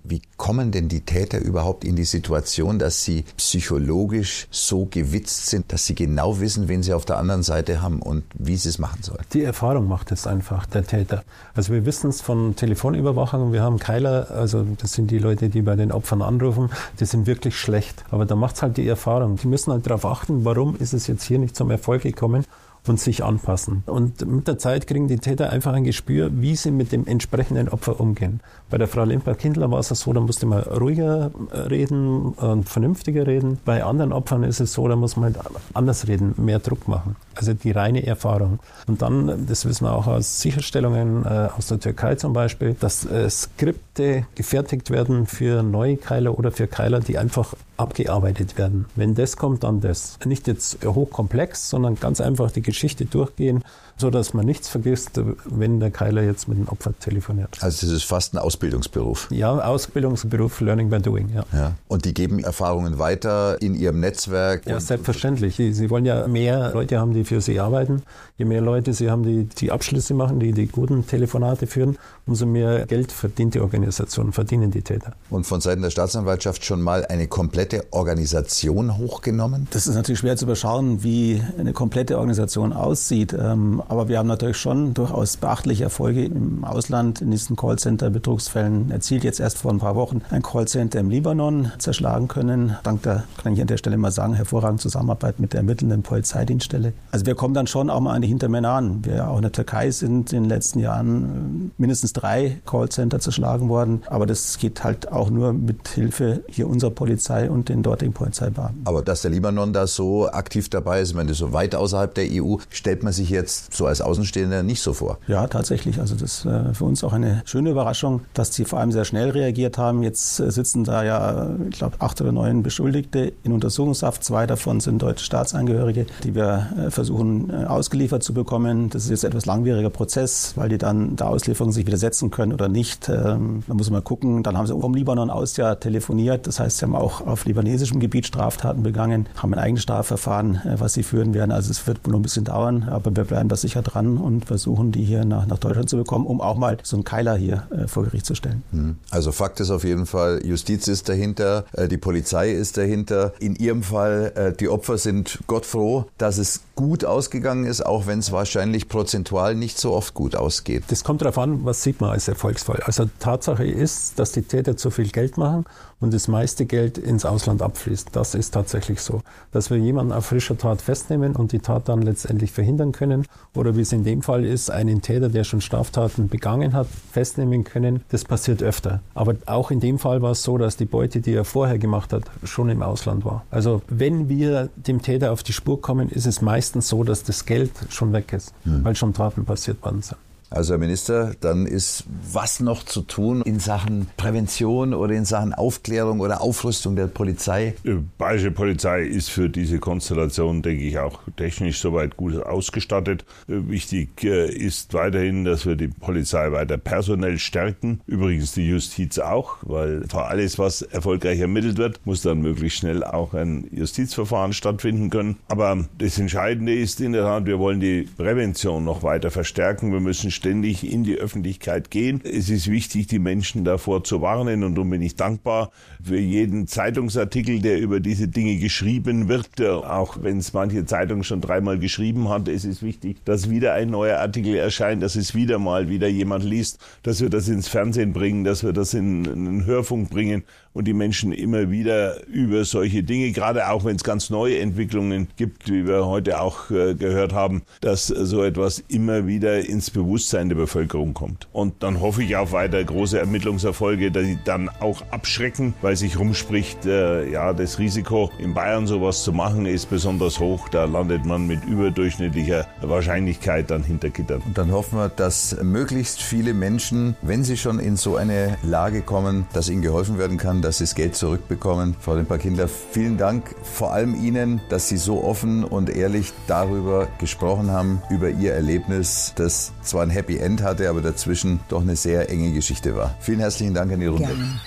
wie kommen denn die Täter überhaupt in die Situation, dass sie psychologisch so gewitzt sind, dass sie genau wissen, wen sie auf der anderen Seite haben und wie sie es machen sollen? Die Erfahrung macht es einfach, der Täter. Also wir wissen es von Telefonüberwachung, wir haben Keiler, also das sind die Leute, die bei den Opfern anrufen, die sind wirklich schlecht. Aber da macht es halt die Erfahrung. Die müssen halt darauf achten, warum ist es jetzt hier nicht zum Erfolg gekommen und sich anpassen. Und mit der Zeit kriegen die Täter einfach ein Gespür, wie sie mit dem entsprechenden Opfer umgehen. Bei der Frau Lemper-Kindler war es so, da musste man ruhiger reden und vernünftiger reden. Bei anderen Opfern ist es so, da muss man halt anders reden, mehr Druck machen. Also die reine Erfahrung. Und dann, das wissen wir auch aus Sicherstellungen äh, aus der Türkei zum Beispiel, dass äh, Skripte gefertigt werden für neue Keiler oder für Keiler, die einfach abgearbeitet werden. Wenn das kommt, dann das. Nicht jetzt hochkomplex, sondern ganz einfach die Geschichte durchgehen so dass man nichts vergisst, wenn der Keiler jetzt mit dem Opfer telefoniert. Also das ist fast ein Ausbildungsberuf. Ja, Ausbildungsberuf, Learning by Doing, ja. ja. Und die geben Erfahrungen weiter in ihrem Netzwerk? Ja, selbstverständlich. Sie, sie wollen ja mehr Leute haben, die für sie arbeiten. Je mehr Leute sie haben, die die Abschlüsse machen, die die guten Telefonate führen, umso mehr Geld verdient die Organisation, verdienen die Täter. Und von Seiten der Staatsanwaltschaft schon mal eine komplette Organisation hochgenommen? Das ist natürlich schwer zu überschauen, wie eine komplette Organisation aussieht. Ähm, aber wir haben natürlich schon durchaus beachtliche Erfolge im Ausland in diesen Callcenter-Betrugsfällen erzielt. Jetzt erst vor ein paar Wochen ein Callcenter im Libanon zerschlagen können. Dank der, kann ich an der Stelle mal sagen, hervorragende Zusammenarbeit mit der ermittelnden Polizeidienststelle. Also wir kommen dann schon auch mal an die Hintermänner an. Wir auch in der Türkei sind in den letzten Jahren äh, mindestens drei Callcenter zerschlagen worden. Aber das geht halt auch nur mit Hilfe hier unserer Polizei und den dortigen Polizeibeamten. Aber dass der Libanon da so aktiv dabei ist, ich meine, so weit außerhalb der EU, stellt man sich jetzt so als Außenstehender nicht so vor. Ja, tatsächlich. Also das ist äh, für uns auch eine schöne Überraschung, dass sie vor allem sehr schnell reagiert haben. Jetzt äh, sitzen da ja, ich glaube, acht oder neun Beschuldigte in Untersuchungshaft. Zwei davon sind deutsche Staatsangehörige, die wir äh, versuchen ausgeliefert zu bekommen. Das ist jetzt etwas langwieriger Prozess, weil die dann der Auslieferung sich widersetzen können oder nicht. Ähm, da muss man gucken. Dann haben sie vom Libanon aus ja telefoniert. Das heißt, sie haben auch auf libanesischem Gebiet Straftaten begangen, haben ein eigenes Strafverfahren, was sie führen werden. Also es wird wohl noch ein bisschen dauern, aber wir bleiben das sicher dran und versuchen, die hier nach, nach Deutschland zu bekommen, um auch mal so einen Keiler hier äh, vor Gericht zu stellen. Hm. Also Fakt ist auf jeden Fall, Justiz ist dahinter, äh, die Polizei ist dahinter. In Ihrem Fall, äh, die Opfer sind Gott froh, dass es gut ausgegangen ist, auch wenn es wahrscheinlich prozentual nicht so oft gut ausgeht. Das kommt darauf an, was sieht man als Erfolgsfall. Also Tatsache ist, dass die Täter zu viel Geld machen und das meiste Geld ins Ausland abfließt. Das ist tatsächlich so. Dass wir jemanden auf frischer Tat festnehmen und die Tat dann letztendlich verhindern können oder wie es in dem Fall ist, einen Täter, der schon Straftaten begangen hat, festnehmen können, das passiert öfter. Aber auch in dem Fall war es so, dass die Beute, die er vorher gemacht hat, schon im Ausland war. Also wenn wir dem Täter auf die Spur kommen, ist es meistens so, dass das Geld schon weg ist, mhm. weil schon Taten passiert worden sind. Also Herr Minister, dann ist was noch zu tun in Sachen Prävention oder in Sachen Aufklärung oder Aufrüstung der Polizei? Die Bayerische Polizei ist für diese Konstellation, denke ich, auch technisch soweit gut ausgestattet. Wichtig äh, ist weiterhin, dass wir die Polizei weiter personell stärken. Übrigens die Justiz auch, weil für alles, was erfolgreich ermittelt wird, muss dann möglichst schnell auch ein Justizverfahren stattfinden können. Aber das Entscheidende ist in der Tat, wir wollen die Prävention noch weiter verstärken. Wir müssen ständig in die Öffentlichkeit gehen. Es ist wichtig, die Menschen davor zu warnen und darum bin ich dankbar für jeden Zeitungsartikel, der über diese Dinge geschrieben wird, auch wenn es manche Zeitung schon dreimal geschrieben hat. Es ist wichtig, dass wieder ein neuer Artikel erscheint, dass es wieder mal wieder jemand liest, dass wir das ins Fernsehen bringen, dass wir das in einen Hörfunk bringen und die Menschen immer wieder über solche Dinge, gerade auch wenn es ganz neue Entwicklungen gibt, wie wir heute auch äh, gehört haben, dass so etwas immer wieder ins Bewusstsein der Bevölkerung kommt. Und dann hoffe ich auf weiter große Ermittlungserfolge, die dann auch abschrecken, weil sich rumspricht, äh, ja, das Risiko in Bayern sowas zu machen ist besonders hoch. Da landet man mit überdurchschnittlicher Wahrscheinlichkeit dann hinter Gittern. Und dann hoffen wir, dass möglichst viele Menschen, wenn sie schon in so eine Lage kommen, dass ihnen geholfen werden kann, dass sie das Geld zurückbekommen. Frau Lemper-Kindler, vielen Dank vor allem Ihnen, dass Sie so offen und ehrlich darüber gesprochen haben, über Ihr Erlebnis, das zwar ein Happy End hatte, aber dazwischen doch eine sehr enge Geschichte war. Vielen herzlichen Dank an die Runde. Gerne.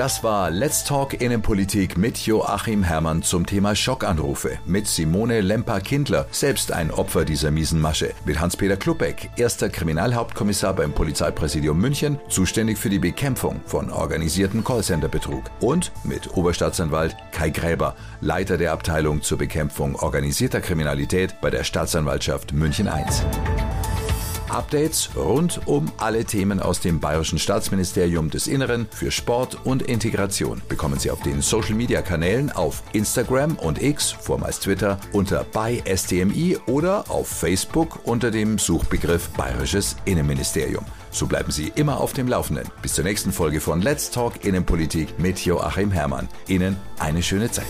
Das war Let's Talk Innenpolitik mit Joachim Herrmann zum Thema Schockanrufe. Mit Simone Lemper-Kindler, selbst ein Opfer dieser miesen Masche. Mit Hans-Peter Kluppeck, erster Kriminalhauptkommissar beim Polizeipräsidium München, zuständig für die Bekämpfung von organisierten Callcenter-Betrug. Und mit Oberstaatsanwalt Kai Gräber, Leiter der Abteilung zur Bekämpfung organisierter Kriminalität bei der Staatsanwaltschaft München I. Updates rund um alle Themen aus dem Bayerischen Staatsministerium des Inneren für Sport und Integration bekommen Sie auf den Social Media Kanälen auf Instagram und X, vormeist Twitter, unter bei STMI oder auf Facebook unter dem Suchbegriff Bayerisches Innenministerium. So bleiben Sie immer auf dem Laufenden. Bis zur nächsten Folge von Let's Talk Innenpolitik mit Joachim Herrmann. Ihnen eine schöne Zeit.